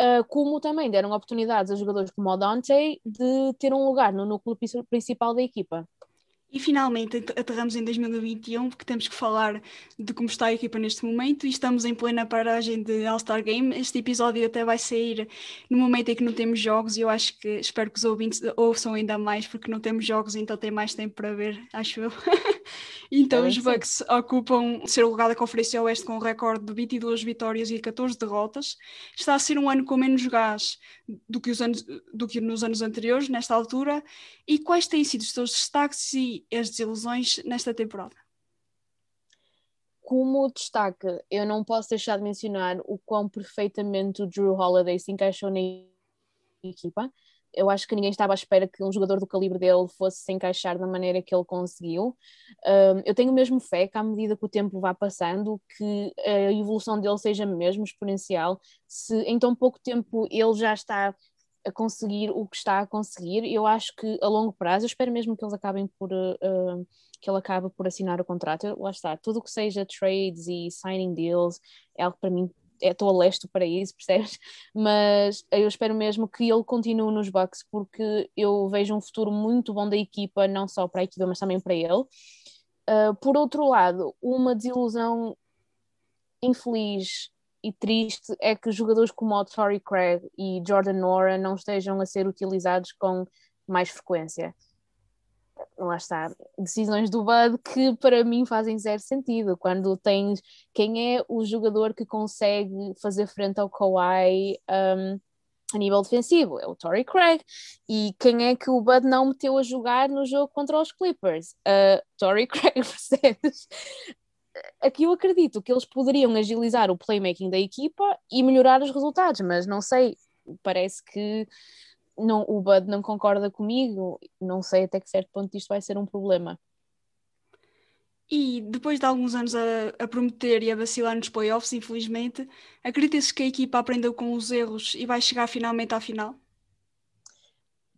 uh, como também deram oportunidades a jogadores como o Dante de ter um lugar no núcleo principal da equipa. E finalmente aterramos em 2021, porque temos que falar de como está a equipa neste momento e estamos em plena paragem de All-Star Game. Este episódio até vai sair no momento em que não temos jogos e eu acho que espero que os ouvintes ouçam ainda mais, porque não temos jogos, então tem mais tempo para ver, acho eu. <laughs> então é, os Bucks sim. ocupam o seu lugar da Conferência Oeste com um recorde de 22 vitórias e 14 derrotas. Está a ser um ano com menos gás do que, os anos, do que nos anos anteriores, nesta altura. E quais têm sido os seus destaques e as desilusões nesta temporada? Como destaque, eu não posso deixar de mencionar o quão perfeitamente o Drew Holiday se encaixou na equipa. Eu acho que ninguém estava à espera que um jogador do calibre dele fosse se encaixar da maneira que ele conseguiu. Eu tenho mesmo fé que, à medida que o tempo vá passando, que a evolução dele seja mesmo exponencial. Se em tão pouco tempo ele já está a conseguir o que está a conseguir. Eu acho que a longo prazo, eu espero mesmo que eles acabem por uh, que ele acabe por assinar o contrato. Lá está, tudo o que seja trades e signing deals é algo para mim. Estou a lesto para isso, <laughs> percebes? Mas eu espero mesmo que ele continue nos Bucks, porque eu vejo um futuro muito bom da equipa, não só para a equipa, mas também para ele. Uh, por outro lado, uma desilusão infeliz e triste é que jogadores como o Torrey Craig e Jordan Nora não estejam a ser utilizados com mais frequência. Lá está, decisões do Bud que para mim fazem zero sentido. Quando tens quem é o jogador que consegue fazer frente ao Kawhi um, a nível defensivo, é o Torrey Craig. E quem é que o Bud não meteu a jogar no jogo contra os Clippers? Uh, Torrey <laughs> Craig, percebes? aqui eu acredito que eles poderiam agilizar o playmaking da equipa e melhorar os resultados, mas não sei, parece que não, o Bud não concorda comigo, não sei até que certo ponto isto vai ser um problema. E depois de alguns anos a, a prometer e a vacilar nos playoffs, infelizmente, acredita-se que a equipa aprendeu com os erros e vai chegar finalmente à final?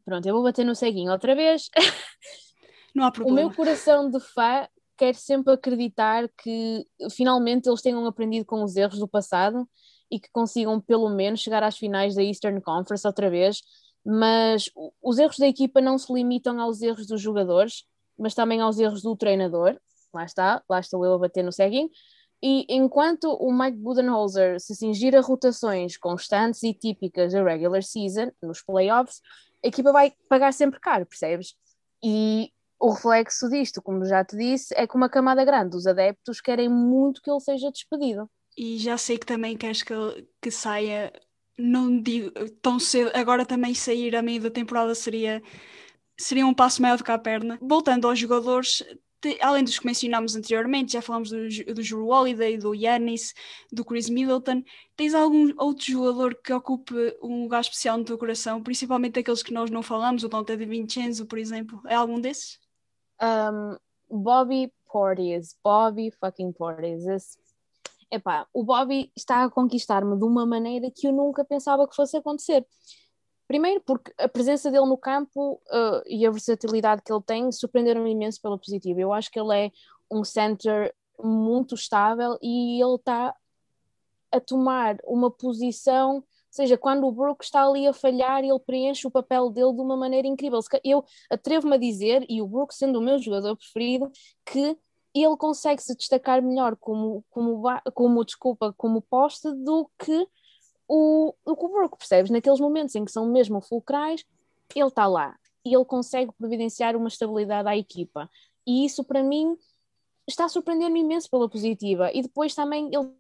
Pronto, eu vou bater no ceguinho outra vez. <laughs> Não há problema. O meu coração de fã quero sempre acreditar que finalmente eles tenham aprendido com os erros do passado e que consigam pelo menos chegar às finais da Eastern Conference outra vez. Mas os erros da equipa não se limitam aos erros dos jogadores, mas também aos erros do treinador. Lá está, lá estou eu a bater no ceguinho. E enquanto o Mike Budenholzer se cingir a rotações constantes e típicas da regular season, nos playoffs, a equipa vai pagar sempre caro, percebes? E o reflexo disto, como já te disse, é que uma camada grande dos adeptos querem muito que ele seja despedido. E já sei que também queres que, que saia, não digo tão cedo, agora também sair a meio da temporada seria, seria um passo maior do que a perna. Voltando aos jogadores, além dos que mencionámos anteriormente, já falamos do, do Drew Holiday, do Yanis, do Chris Middleton. Tens algum outro jogador que ocupe um lugar especial no teu coração, principalmente aqueles que nós não falamos, o Dante de Vincenzo, por exemplo? É algum desses? Um, Bobby Portis, Bobby fucking Portis. Esse... Epá, o Bobby está a conquistar-me de uma maneira que eu nunca pensava que fosse acontecer. Primeiro porque a presença dele no campo uh, e a versatilidade que ele tem surpreenderam-me imenso pela positiva. Eu acho que ele é um center muito estável e ele está a tomar uma posição seja, quando o Brook está ali a falhar, ele preenche o papel dele de uma maneira incrível. Eu atrevo-me a dizer, e o Brook sendo o meu jogador preferido, que ele consegue se destacar melhor como, como, como desculpa, como poste do que o, o, Brook, percebes? Naqueles momentos em que são mesmo fulcrais, ele está lá e ele consegue providenciar uma estabilidade à equipa. E isso, para mim, está a surpreender-me imenso pela positiva. E depois também ele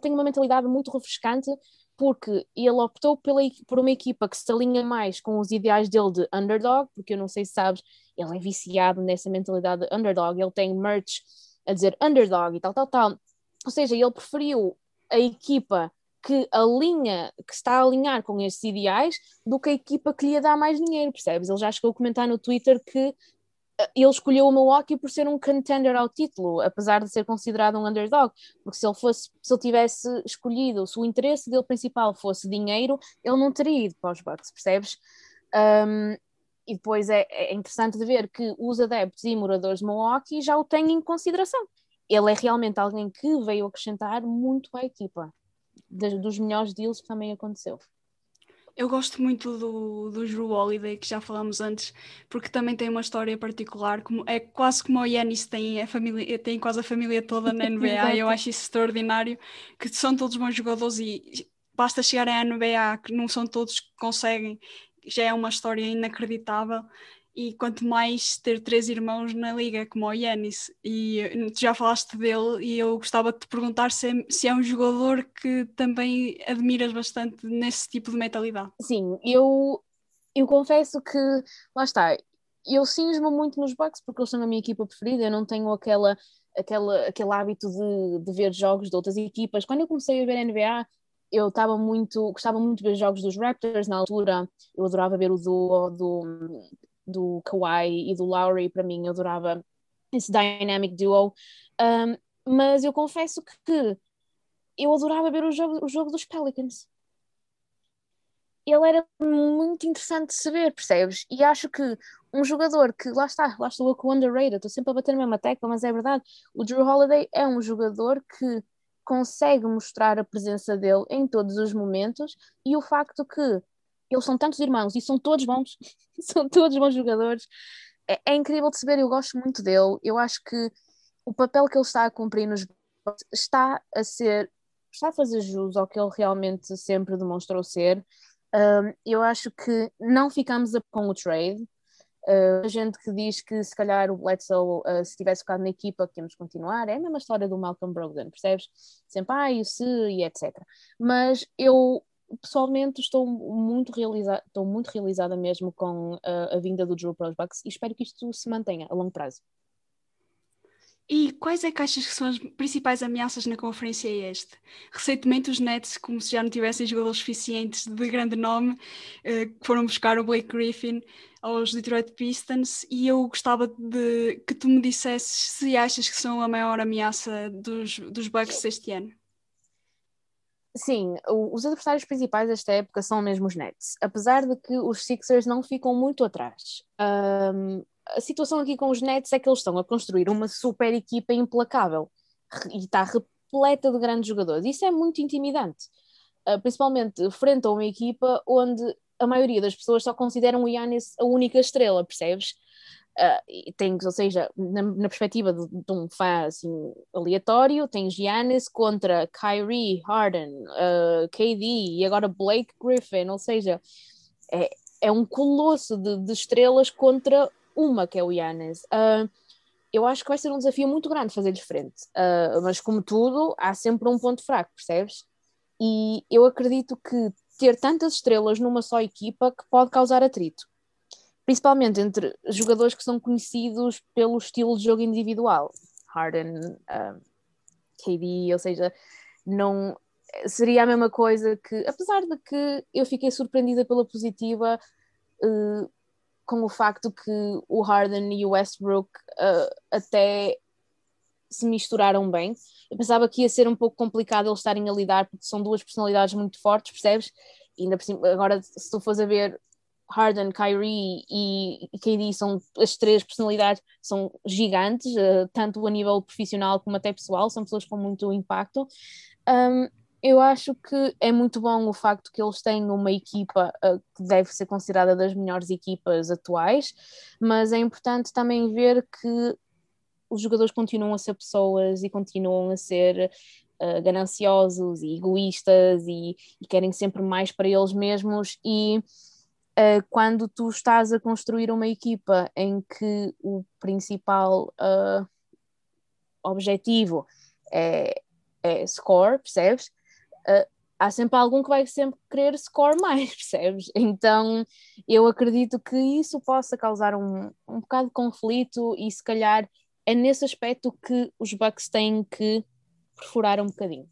tem uma mentalidade muito refrescante porque ele optou pela, por uma equipa que se alinha mais com os ideais dele de underdog, porque eu não sei se sabes, ele é viciado nessa mentalidade de underdog, ele tem merch a dizer underdog e tal, tal, tal. Ou seja, ele preferiu a equipa que alinha, que está a alinhar com esses ideais, do que a equipa que lhe dá mais dinheiro, percebes? Ele já chegou a comentar no Twitter que ele escolheu o Milwaukee por ser um contender ao título, apesar de ser considerado um underdog, porque se ele fosse, se ele tivesse escolhido, se o interesse dele principal fosse dinheiro, ele não teria ido para os Bucks, percebes? Um, e depois é, é, interessante de ver que os adeptos e moradores de Milwaukee já o têm em consideração. Ele é realmente alguém que veio acrescentar muito à equipa, dos melhores deals que também aconteceu. Eu gosto muito do, do Drew Holiday, que já falamos antes, porque também tem uma história particular, como, é quase como o Yanis tem, a família, tem quase a família toda na <laughs> NBA, eu acho isso extraordinário, que são todos bons jogadores e basta chegar à NBA, que não são todos que conseguem, já é uma história inacreditável e quanto mais ter três irmãos na liga, como o Yanis, e eh, tu já falaste dele, e eu gostava de te perguntar se é, se é um jogador que também admiras bastante nesse tipo de mentalidade. Sim, eu, eu confesso que, lá está, eu cinjo-me muito nos Bucks porque eles são a minha equipa preferida, eu não tenho aquela, aquela, aquele hábito de, de ver jogos de outras equipas. Quando eu comecei a ver NBA, eu estava muito, gostava muito de ver jogos dos Raptors na altura, eu adorava ver o duo do do Kawhi e do Lowry, para mim, eu adorava esse dynamic duo. Um, mas eu confesso que eu adorava ver o jogo, o jogo dos Pelicans. Ele era muito interessante de saber, percebes? E acho que um jogador que, lá está, lá estou com o underrated, estou sempre a bater na mesma tecla, mas é verdade, o Drew Holiday é um jogador que consegue mostrar a presença dele em todos os momentos e o facto que eles são tantos irmãos e são todos bons, <laughs> são todos bons jogadores. É, é, incrível de se ver, eu gosto muito dele. Eu acho que o papel que ele está a cumprir nos está a ser, está a fazer jus ao que ele realmente sempre demonstrou ser. Um, eu acho que não ficamos com o trade. Uh, gente que diz que se calhar o Bledsoe, uh, se tivesse ficado na equipa, que tínhamos continuar, é a mesma história do Malcolm Brogdon, percebes? Sempre, ah, e se, e etc. Mas eu pessoalmente estou muito, realiza estou muito realizada mesmo com a, a vinda do Drew para os Bucks e espero que isto se mantenha a longo prazo. E quais é que achas que são as principais ameaças na conferência este? Recentemente os Nets, como se já não tivessem jogadores suficientes de grande nome, eh, foram buscar o Blake Griffin aos Detroit Pistons e eu gostava de que tu me dissesses se achas que são a maior ameaça dos, dos Bucks este ano. Sim, os adversários principais desta época são mesmo os Nets, apesar de que os Sixers não ficam muito atrás. Um, a situação aqui com os Nets é que eles estão a construir uma super equipa implacável e está repleta de grandes jogadores. Isso é muito intimidante, uh, principalmente frente a uma equipa onde a maioria das pessoas só consideram o Yannis a única estrela, percebes? Uh, tens, ou seja, na, na perspectiva de, de, um fã assim, aleatório, tens Giannis contra Kyrie, Harden, uh, ah, KD e agora Blake Griffin, ou seja, é, é um colosso de, de estrelas contra uma que é o Giannis. Uh, eu acho que vai ser um desafio muito grande fazer-lhes frente, mas como tudo, há sempre um ponto fraco, percebes? E eu acredito que ter tantas estrelas numa só equipa que pode causar atrito principalmente entre jogadores que são conhecidos pelo estilo de jogo individual. Harden, um, KD, ou seja, não seria a mesma coisa que, apesar de que eu fiquei surpreendida pela positiva uh, com o facto que o Harden e o Westbrook uh, até se misturaram bem. Eu pensava que ia ser um pouco complicado eles estarem a lidar, porque são duas personalidades muito fortes, percebes? E ainda cima, agora, se tu fores a ver Harden, Kyrie e KD são as três personalidades, são gigantes, uh, tanto a nível profissional como até pessoal, são pessoas com muito impacto. Um, eu acho que é muito bom o facto que eles têm uma equipa uh, que deve ser considerada das melhores equipas atuais, mas é importante também ver que os jogadores continuam a ser pessoas e continuam a ser uh, gananciosos e egoístas e, e, querem sempre mais para eles mesmos e uh, quando tu estás a construir uma equipa em que o principal uh, objetivo é, é score, percebes? Uh, há sempre algum que vai sempre querer score mais, <laughs> percebes? Então eu acredito que isso possa causar um, um bocado de conflito e se calhar é nesse aspecto que os Bucks têm que perfurar um bocadinho.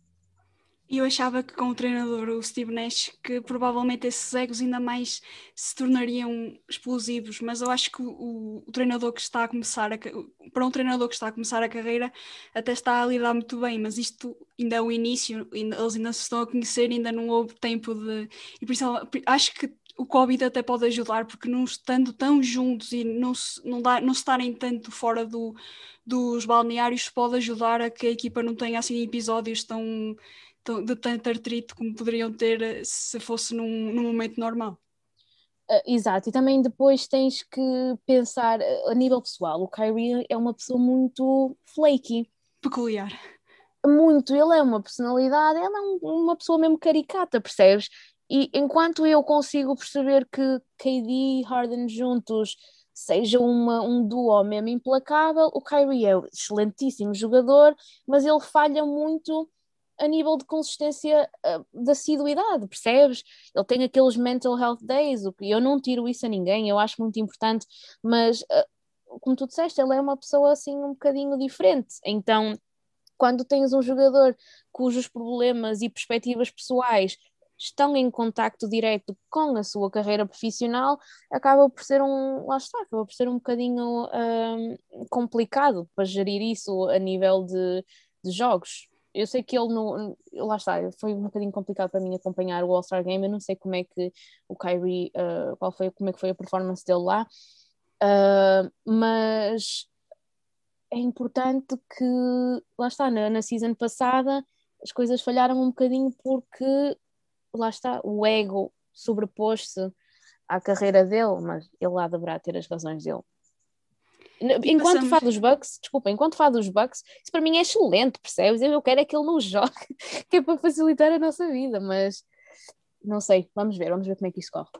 E eu achava que com o treinador, o Steve Nash, que provavelmente esses egos ainda mais se tornariam explosivos, mas eu acho que o, o treinador que está a começar, a, para um treinador que está a começar a carreira, até está a lidar muito bem, mas isto ainda é o início, eles ainda se estão a conhecer, ainda não houve tempo de. E por isso acho que o Covid até pode ajudar, porque não estando tão juntos e não se, não dá, não estarem tanto fora do, dos balneários, pode ajudar a que a equipa não tenha assim episódios tão de tanto artrite como poderiam ter eh, se fosse num, num momento normal. Uh, exato, e também depois tens que pensar uh, a nível pessoal. O Kyrie é uma pessoa muito flaky. Peculiar. Muito, ele é uma personalidade, ele é um, uma pessoa mesmo caricata, percebes? E enquanto eu consigo perceber que KD e Harden juntos seja uma, um duo mesmo implacável, o Kyrie é um excelentíssimo jogador, mas ele falha muito a nível de consistência uh, da assiduidade, percebes? Ele tem aqueles mental health days, o que eu não tiro isso a ninguém, eu acho muito importante, mas uh, como tu disseste, ele é uma pessoa assim um bocadinho diferente. Então, quando tens um jogador cujos problemas e perspectivas pessoais estão em contacto direto com a sua carreira profissional, acaba por ser um, lá está, acaba por ser um bocadinho uh, complicado para gerir isso a nível de, de jogos eu sei que ele não. Lá está, foi um bocadinho complicado para mim acompanhar o All-Star Game. Eu não sei como é que o Kyrie, uh, qual foi, como é que foi a performance dele lá, uh, mas é importante que, lá está, na, na season passada as coisas falharam um bocadinho porque, lá está, o ego sobrepôs-se à carreira dele, mas ele lá deverá ter as razões dele. Enquanto Passamos... fala dos Bucks, desculpa, enquanto fala dos Bucks, isso para mim é excelente, percebes? Eu quero é que ele não <laughs> jogue, que é para facilitar a nossa vida, mas não sei, vamos ver, vamos ver como é que isso corre.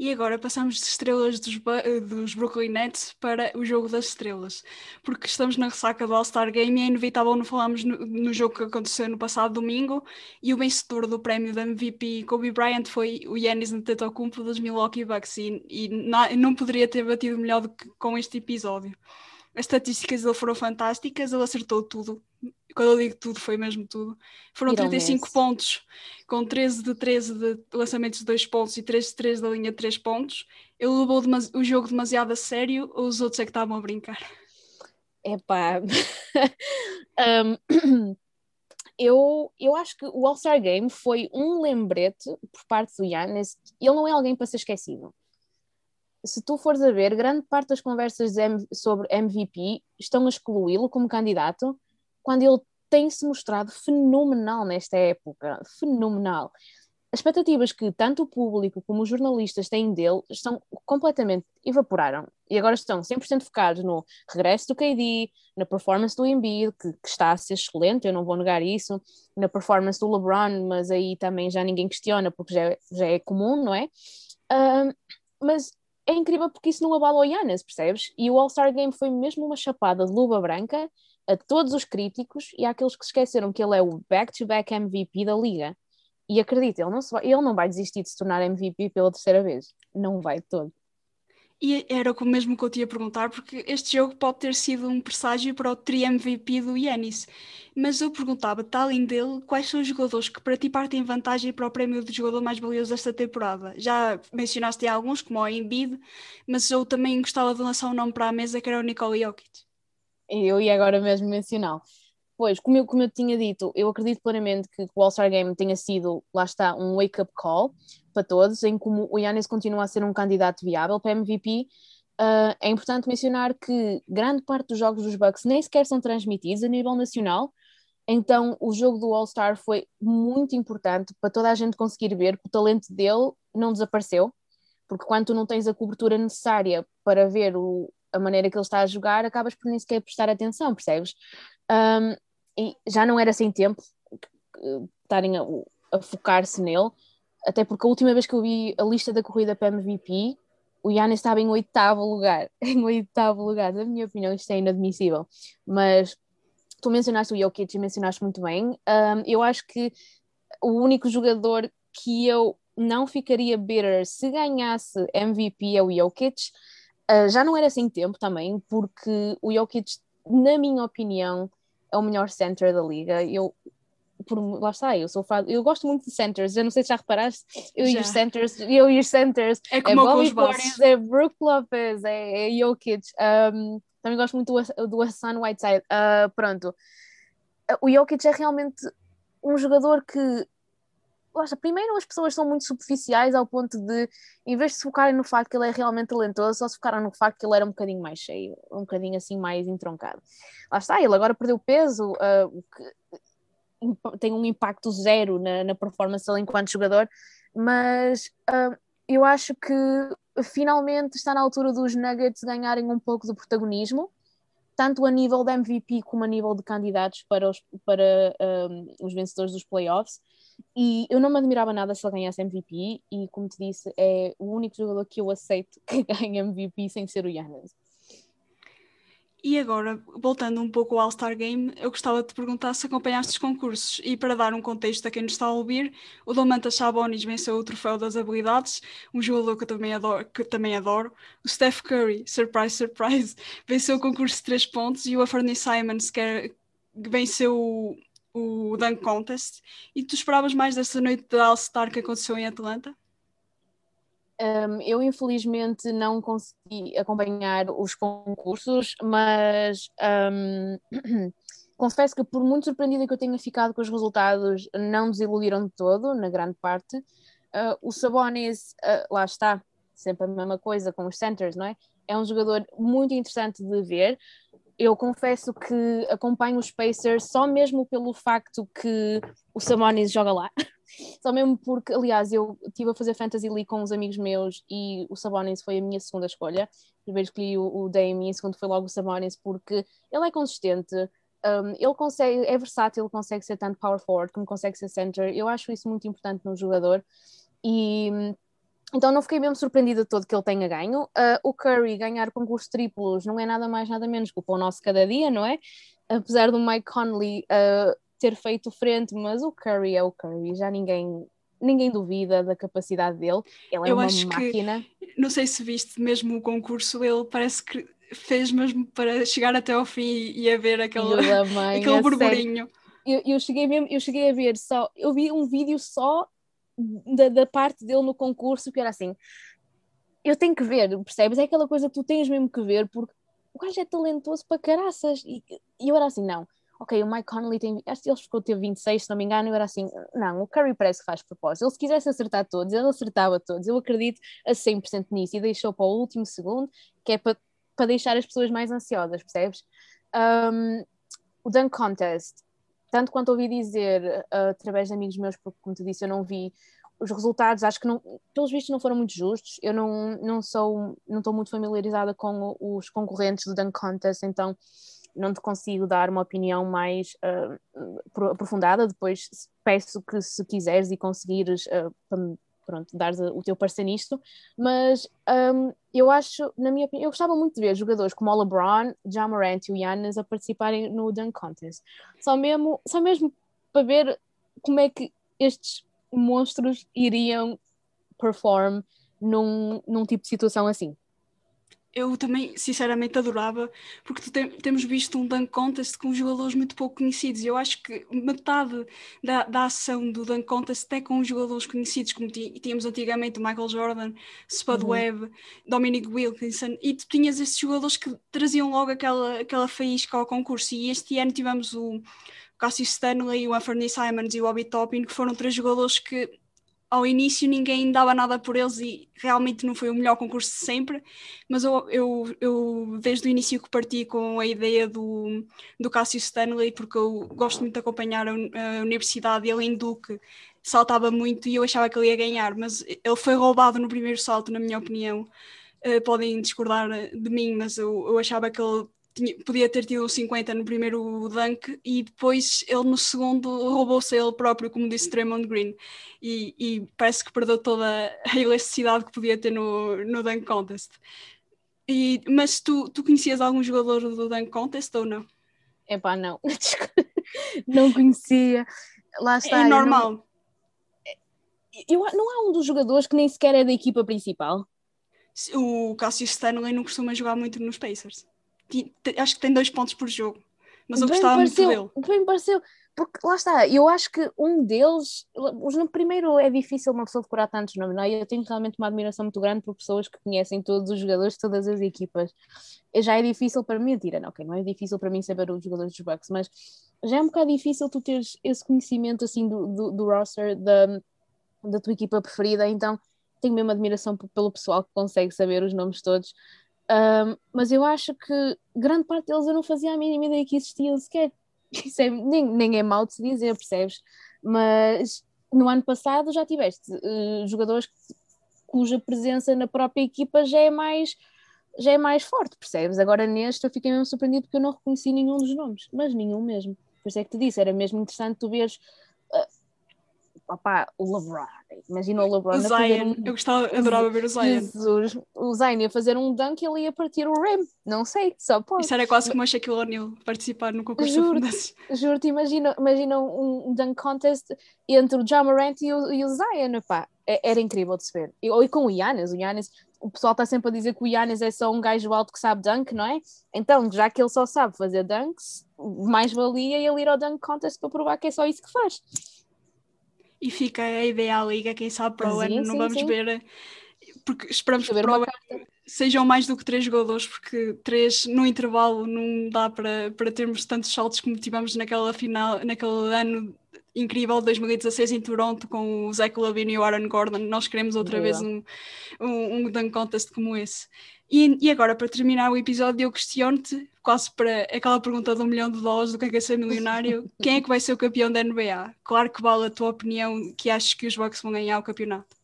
E agora passamos de estrelas dos, dos Brooklyn Nets para o jogo das estrelas, porque estamos na ressaca do All-Star Game e é inevitável não falarmos no, no, jogo que aconteceu no passado domingo. E o vencedor do prémio da MVP Kobe Bryant foi o Giannis Antetokounmpo dos Milwaukee Bucks. E, e não poderia ter batido melhor do que com este episódio. As estatísticas dele foram fantásticas, ele acertou tudo. Quando eu digo tudo, foi mesmo tudo. Foram 35 pontos, com 13 de 13 de lançamentos de 2 pontos e 3 de 3 da linha de 3 pontos. Ele levou o jogo demasiado a sério ou os outros é que estavam a brincar? Epá. <laughs> um, <clears throat> eu, eu acho que o All-Star Game foi um lembrete por parte do Yannis. Ele não é alguém para ser esquecido se tu fores a ver, grande parte das conversas sobre MVP estão a excluí-lo como candidato quando ele tem-se mostrado fenomenal nesta época, fenomenal. As expectativas que tanto o público como os jornalistas têm dele estão completamente evaporaram e agora estão 100% focados no regresso do KD, na performance do Embiid, que, que, está a ser excelente, eu não vou negar isso, na performance do LeBron, mas aí também já ninguém questiona porque já, já é comum, não é? Mas é incrível porque isso não abala o Yannis, percebes? E o All-Star Game foi mesmo uma chapada de luva branca a todos os críticos e àqueles que esqueceram que ele é o back-to-back -back MVP da liga. E acredita, ele não, vai, ele não vai desistir de se tornar MVP pela terceira vez. Não vai todo. E era o mesmo que eu te ia perguntar, porque este jogo pode ter sido um presságio para o tri-MVP do Yanis. Mas eu perguntava-te, além dele, quais são os jogadores que para ti partem vantagem para o prémio de jogador mais valioso desta temporada? Já mencionaste alguns, como o Embiid, mas eu também gostava de lançar um nome para a mesa, que era o Nikola Jokic. Eu ia agora mesmo mencioná-lo. Pois, como eu, como eu tinha dito, eu acredito plenamente que o All-Star Game tenha sido, lá está, um wake-up call para todos, em como o Yannis continua a ser um candidato viável para MVP. Uh, é importante mencionar que grande parte dos jogos dos Bucks nem sequer são transmitidos a nível nacional, então o jogo do All-Star foi muito importante para toda a gente conseguir ver que o talento dele não desapareceu, porque quando tu não tens a cobertura necessária para ver o, a maneira que ele está a jogar, acabas por nem sequer prestar atenção, percebes? Um, e já não era sem tempo estarem a, a focar-se nele. até porque a última vez que eu vi a lista da corrida para MVP, o Yannis estava em oitavo lugar, <laughs> em oitavo lugar, na minha opinião isto é inadmissível, mas tu mencionaste o Jokic e mencionaste muito bem, um, eu acho que o único jogador que eu não ficaria bitter se ganhasse MVP é o Jokic, uh, já não era assim tempo também, porque o Jokic, na minha opinião, é o melhor center da liga, eu por, lá está, eu sou fã, eu gosto muito de centers, eu não sei se já reparaste, eu já. e os centers, eu e os centers, é como é Bobby Portis, é Brook Lopez, é, é Jokic, um, também gosto muito do, do Hassan Whiteside, uh, pronto, o Jokic é realmente um jogador que Basta, primeiro as pessoas são muito superficiais ao ponto de, em vez de se focarem no facto que ele é realmente talentoso, só se focaram no facto que ele era um bocadinho mais cheio, um bocadinho assim mais entroncado. Lá está, ele agora perdeu peso, uh, que tem um impacto zero na, na performance dele enquanto jogador, mas uh, eu acho que finalmente está na altura dos Nuggets ganharem um pouco de protagonismo, tanto a nível de MVP como a nível de candidatos para os, para, um, os vencedores dos playoffs. E eu não me admirava nada se ele ganhasse MVP, e como te disse, é o único jogador que eu aceito <laughs> que ganhe MVP sem ser o Giannis. E agora, voltando um pouco ao All-Star Game, eu gostava de te perguntar se acompanhaste os concursos. E para dar um contexto a quem nos está a ouvir, o Domantas Sabonis venceu o troféu das habilidades, um jogador que eu também adoro. Que também adoro. O Steph Curry, surprise, surprise, <laughs> venceu o concurso de 3 pontos e o Anthony Simons, que, é, venceu o, Dunk Contest. E tu esperavas mais dessa noite de All-Star que aconteceu em Atlanta? Um, eu infelizmente não consegui acompanhar os concursos, mas um, <clears throat> confesso que por muito surpreendida que eu tenha ficado com os resultados, não desiludiram de todo, na grande parte. Uh, o Sabonis, uh, lá está, sempre a mesma coisa com os centers, não é? É um jogador muito interessante de ver. Eu confesso que acompanho os Pacers só mesmo pelo facto que o Sabonis joga lá. <laughs> Só mesmo porque, aliás, eu estive a fazer Fantasy League com uns amigos meus e o Sabonis foi a minha segunda escolha. Primeiro escolhi o, o Dame e segundo foi logo o Sabonis porque ele é consistente, um, ele consegue, é versátil, consegue ser tanto power forward como consegue ser center. Eu acho isso muito importante no jogador e então não fiquei mesmo surpreendida todo que ele tenha ganho. Uh, o Curry ganhar concurso triplos não é nada mais, nada menos que o nosso cada dia, não é? Apesar do Mike Conley uh, ter feito frente, mas o Curry é o Curry, já ninguém ninguém duvida da capacidade dele. Ele é Eu uma acho máquina. Que, não sei se viste mesmo o concurso, ele parece que fez mesmo para chegar até ao fim e a ver aquele, <laughs> aquele burburinho. Eu, eu, cheguei mesmo, eu cheguei a ver só, eu vi um vídeo só da, da parte dele no concurso que era assim. Eu tenho que ver, percebes? É aquela coisa que tu tens mesmo que ver, porque o gajo é talentoso para caraças. E, e eu era assim, não, ok, o Mike Conley tem, acho que ele ficou ter 26, se não me engano, eu era assim, não, o Curry parece que faz propósito, ele se quisesse acertar todos, ele acertava todos, eu acredito a 100% nisso, e deixou para o último segundo, que é para, para deixar as pessoas mais ansiosas, percebes? Um, o Dunk Contest, tanto quanto ouvi dizer uh, através de amigos meus, porque como te disse, eu não vi os resultados, acho que não, pelos vistos não foram muito justos, eu não, não sou, não estou muito familiarizada com os concorrentes do Dunk Contest, então não te consigo dar uma opinião mais uh, aprofundada. Depois peço que, se quiseres e conseguires, uh, pronto, dar o teu parecer nisto. Mas um, eu acho, na minha opinião, eu gostava muito de ver jogadores como o LeBron, John Morant e o Giannis a participarem no Dunk Contest. Só mesmo, só mesmo para ver como é que estes monstros iriam perform num, num tipo de situação assim eu também, sinceramente, adorava, porque tem, temos visto um dunk contest com jogadores muito pouco conhecidos. Eu acho que metade da, da ação do dunk contest é com jogadores conhecidos, como tínhamos antigamente o Michael Jordan, Spud uhum. Webb, Dominic Wilkinson, e tu tinhas esses jogadores que traziam logo aquela, aquela faísca ao concurso. E este ano tivemos o Cassius Stanley, o Anthony Simons e o Obi Toppin, que foram três jogadores que ao início ninguém dava nada por eles e realmente não foi o melhor concurso de sempre, mas eu, eu, eu desde o início que parti com a ideia do, do Cassius Stanley, porque eu gosto muito de acompanhar a, a universidade ele em Duke saltava muito e eu achava que ele ia ganhar, mas ele foi roubado no primeiro salto, na minha opinião. Uh, podem discordar de mim, mas eu, eu achava que ele tinha, podia ter tido 50 no primeiro dunk e depois ele no segundo roubou-se ele próprio, como disse Draymond Green. E, e, parece que perdeu toda a elasticidade que podia ter no, no dunk contest. E, mas tu, tu conhecias algum jogador do dunk contest ou não? Epá, não. <laughs> não conhecia. Lá está. É normal. Não... Eu, não há um dos jogadores que nem sequer é da equipa principal. O Cassius Stanley não costuma jogar muito nos Pacers acho que tem dois pontos por jogo. Mas eu bem gostava pareceu, muito dele. Bem pareceu, porque lá está, eu acho que um deles, no primeiro é difícil uma pessoa decorar tantos nomes, não é? Eu tenho realmente uma admiração muito grande por pessoas que conhecem todos os jogadores de todas as equipas. Já é difícil para mim, tira, não, okay, não é difícil para mim saber os jogadores dos Bucks, mas já é um bocado difícil tu teres esse conhecimento assim do, do, do roster da, da tua equipa preferida, então tenho mesmo admiração pelo pessoal que consegue saber os nomes todos. Um, mas eu acho que grande parte deles eu não fazia a mínima ideia que existiam sequer. <laughs> Isso é, nem, nem é mal de se dizer, percebes? Mas no ano passado já tiveste uh, jogadores cuja presença na própria equipa já é mais já é mais forte, percebes? Agora neste eu fiquei mesmo surpreendido porque eu não reconheci nenhum dos nomes, mas nenhum mesmo. Por isso é que te disse, era mesmo interessante tu veres opá, o LeBron, imagina o LeBron o Zion, um... eu gostava, adorava ver o Zion. Jesus, o Zion ia fazer um dunk e ele ia partir o rim, não sei, só pode isso era quase como a Shaquille O'Neal participar no concurso juro-te, juro-te, imagina, imagina um, um dunk contest entre o John Morant e o, e o Zion, opá, é, era incrível de se ver, e, ou e com o Yannis, o Yannis o pessoal está sempre a dizer que o Yannis é só um gajo alto que sabe dunk, não é? Então, já que ele só sabe fazer dunks, mais valia ele ir ao dunk contest para provar que é só isso que faz e fica a ideia à liga, quem sabe para o ano não vamos sim. ver, porque esperamos que para o ano sejam mais do que três jogadores, porque três no intervalo não dá para, para termos tantos saltos como tivemos naquela final, naquele ano incrível de 2016 em Toronto com o Zach Lavine e o Aaron Gordon. Nós queremos outra vez um, um, um dunk contest como esse. E, e agora, para terminar o episódio, eu questiono-te, quase para aquela pergunta de um milhão de dólares do que é, que é ser milionário, <laughs> quem é que vai ser o campeão da NBA? Claro que vale a tua opinião que achas que os Bucks vão ganhar o campeonato.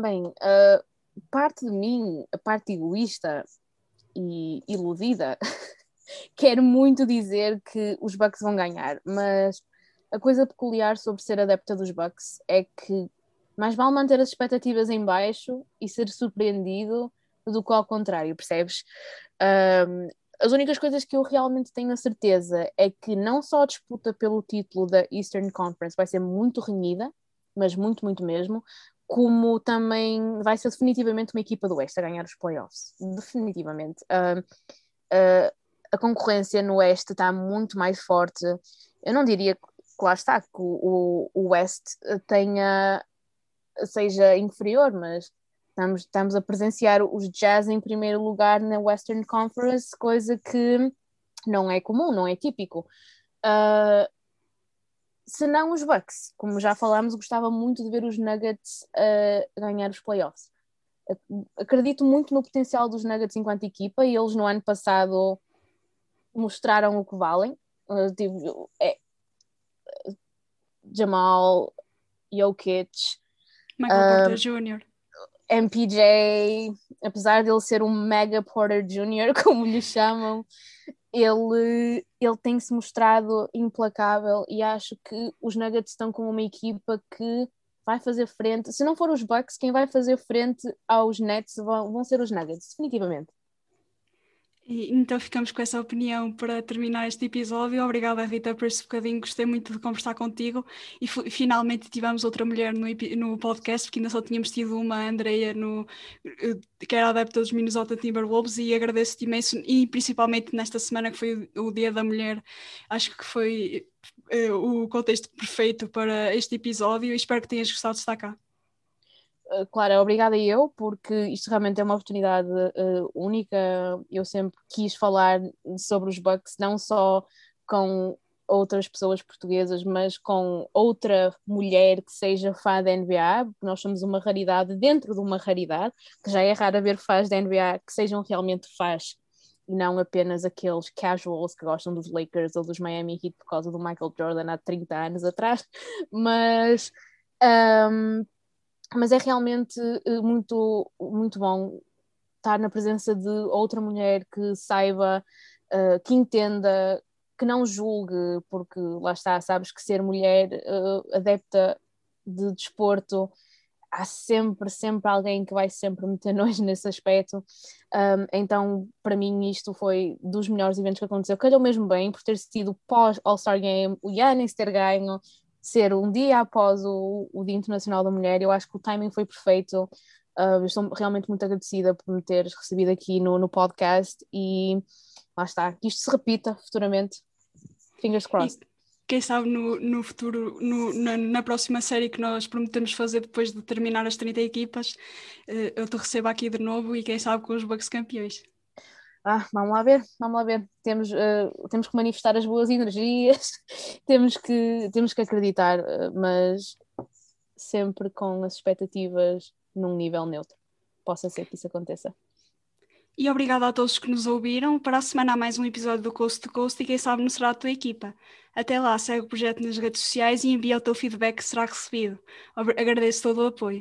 Bem, uh, parte de mim, a parte egoísta e iludida, <laughs> quer muito dizer que os Bucks vão ganhar, mas a coisa peculiar sobre ser adepta dos Bucks é que mais vale manter as expectativas em baixo e ser surpreendido do que ao contrário, percebes? Um, as únicas coisas que eu realmente tenho a certeza é que não só a disputa pelo título da Eastern Conference vai ser muito renhida, mas muito, muito mesmo, como também vai ser definitivamente uma equipa do Oeste a ganhar os playoffs. Definitivamente. Uh, uh, a concorrência no Oeste está muito mais forte. Eu não diria que lá está, que o, o West tenha seja inferior, mas estamos, estamos a presenciar os Jazz em primeiro lugar na Western Conference, coisa que não é comum, não é típico. Uh, se não os Bucks, como já falámos, gostava muito de ver os Nuggets uh, ganhar os playoffs. Acredito muito no potencial dos Nuggets enquanto equipa e eles no ano passado mostraram o que valem. Uh, é, Jamal, Jokic, Michael Porter Jr. MPJ, apesar de ele ser um mega Porter Jr., <laughs> como lhe chamam, ele, ele tem se mostrado implacável e acho que os Nuggets estão com uma equipa que vai fazer frente. Se não for os Bucks, quem vai fazer frente aos Nets vão, vão ser os Nuggets, definitivamente. E, então ficamos com essa opinião para terminar este episódio. Obrigada, Rita, por esse bocadinho. Gostei muito de conversar contigo. E finalmente tivemos outra mulher no, no podcast, porque ainda só tínhamos tido uma, Andreia, no, eh, que era adepta dos Minnesota Timberwolves. E agradeço-te imenso, e principalmente nesta semana que foi o, o Dia da Mulher. Acho que foi uh, o contexto perfeito para este episódio. E espero que tenhas gostado de estar cá. Eh, Clara, obrigada eu, porque isto realmente é uma oportunidade uh, única. Eu sempre quis falar sobre os Bucks, não só com outras pessoas portuguesas, mas com outra mulher que seja fã da NBA, porque nós somos uma raridade dentro de uma raridade, que já é raro ver fãs da NBA que sejam realmente fãs e não apenas aqueles casuals que gostam dos Lakers ou dos Miami Heat por causa do Michael Jordan há 30 anos atrás, <laughs> mas um, mas é realmente eh, muito, muito bom estar na presença de outra mulher que saiba, uh, que entenda, que não julgue, porque lá está, sabes que ser mulher uh, adepta de desporto há sempre, sempre alguém que vai sempre meter <laughs> nojo nesse aspecto. Um, então, para mim, isto foi dos melhores eventos que aconteceu. Calhou mesmo bem por ter sido pós All-Star Game, o Yannis ter ganho, ser um dia após o, o Dia Internacional da Mulher. Eu acho que o timing foi perfeito. Uh, estou realmente muito agradecida por me teres recebido aqui no, no podcast e lá está, que isto se repita futuramente. Fingers crossed. E quem sabe no, no futuro, no, na, na, próxima série que nós prometemos fazer depois de terminar as 30 equipas, uh, eu te recebo aqui de novo e quem sabe com os Bucks campeões. Ah, vamos lá ver, vamos lá ver. Temos, uh, temos que manifestar as boas energias, <laughs> temos, que, temos que acreditar, uh, mas sempre com as expectativas num nível neutro. Possa ser que isso aconteça. E obrigado a todos que nos ouviram. Para a semana há mais um episódio do Coast to Coast e quem sabe não será a tua equipa. Até lá, segue o projeto nas redes sociais e envia o teu feedback que será recebido. Agradeço todo o apoio.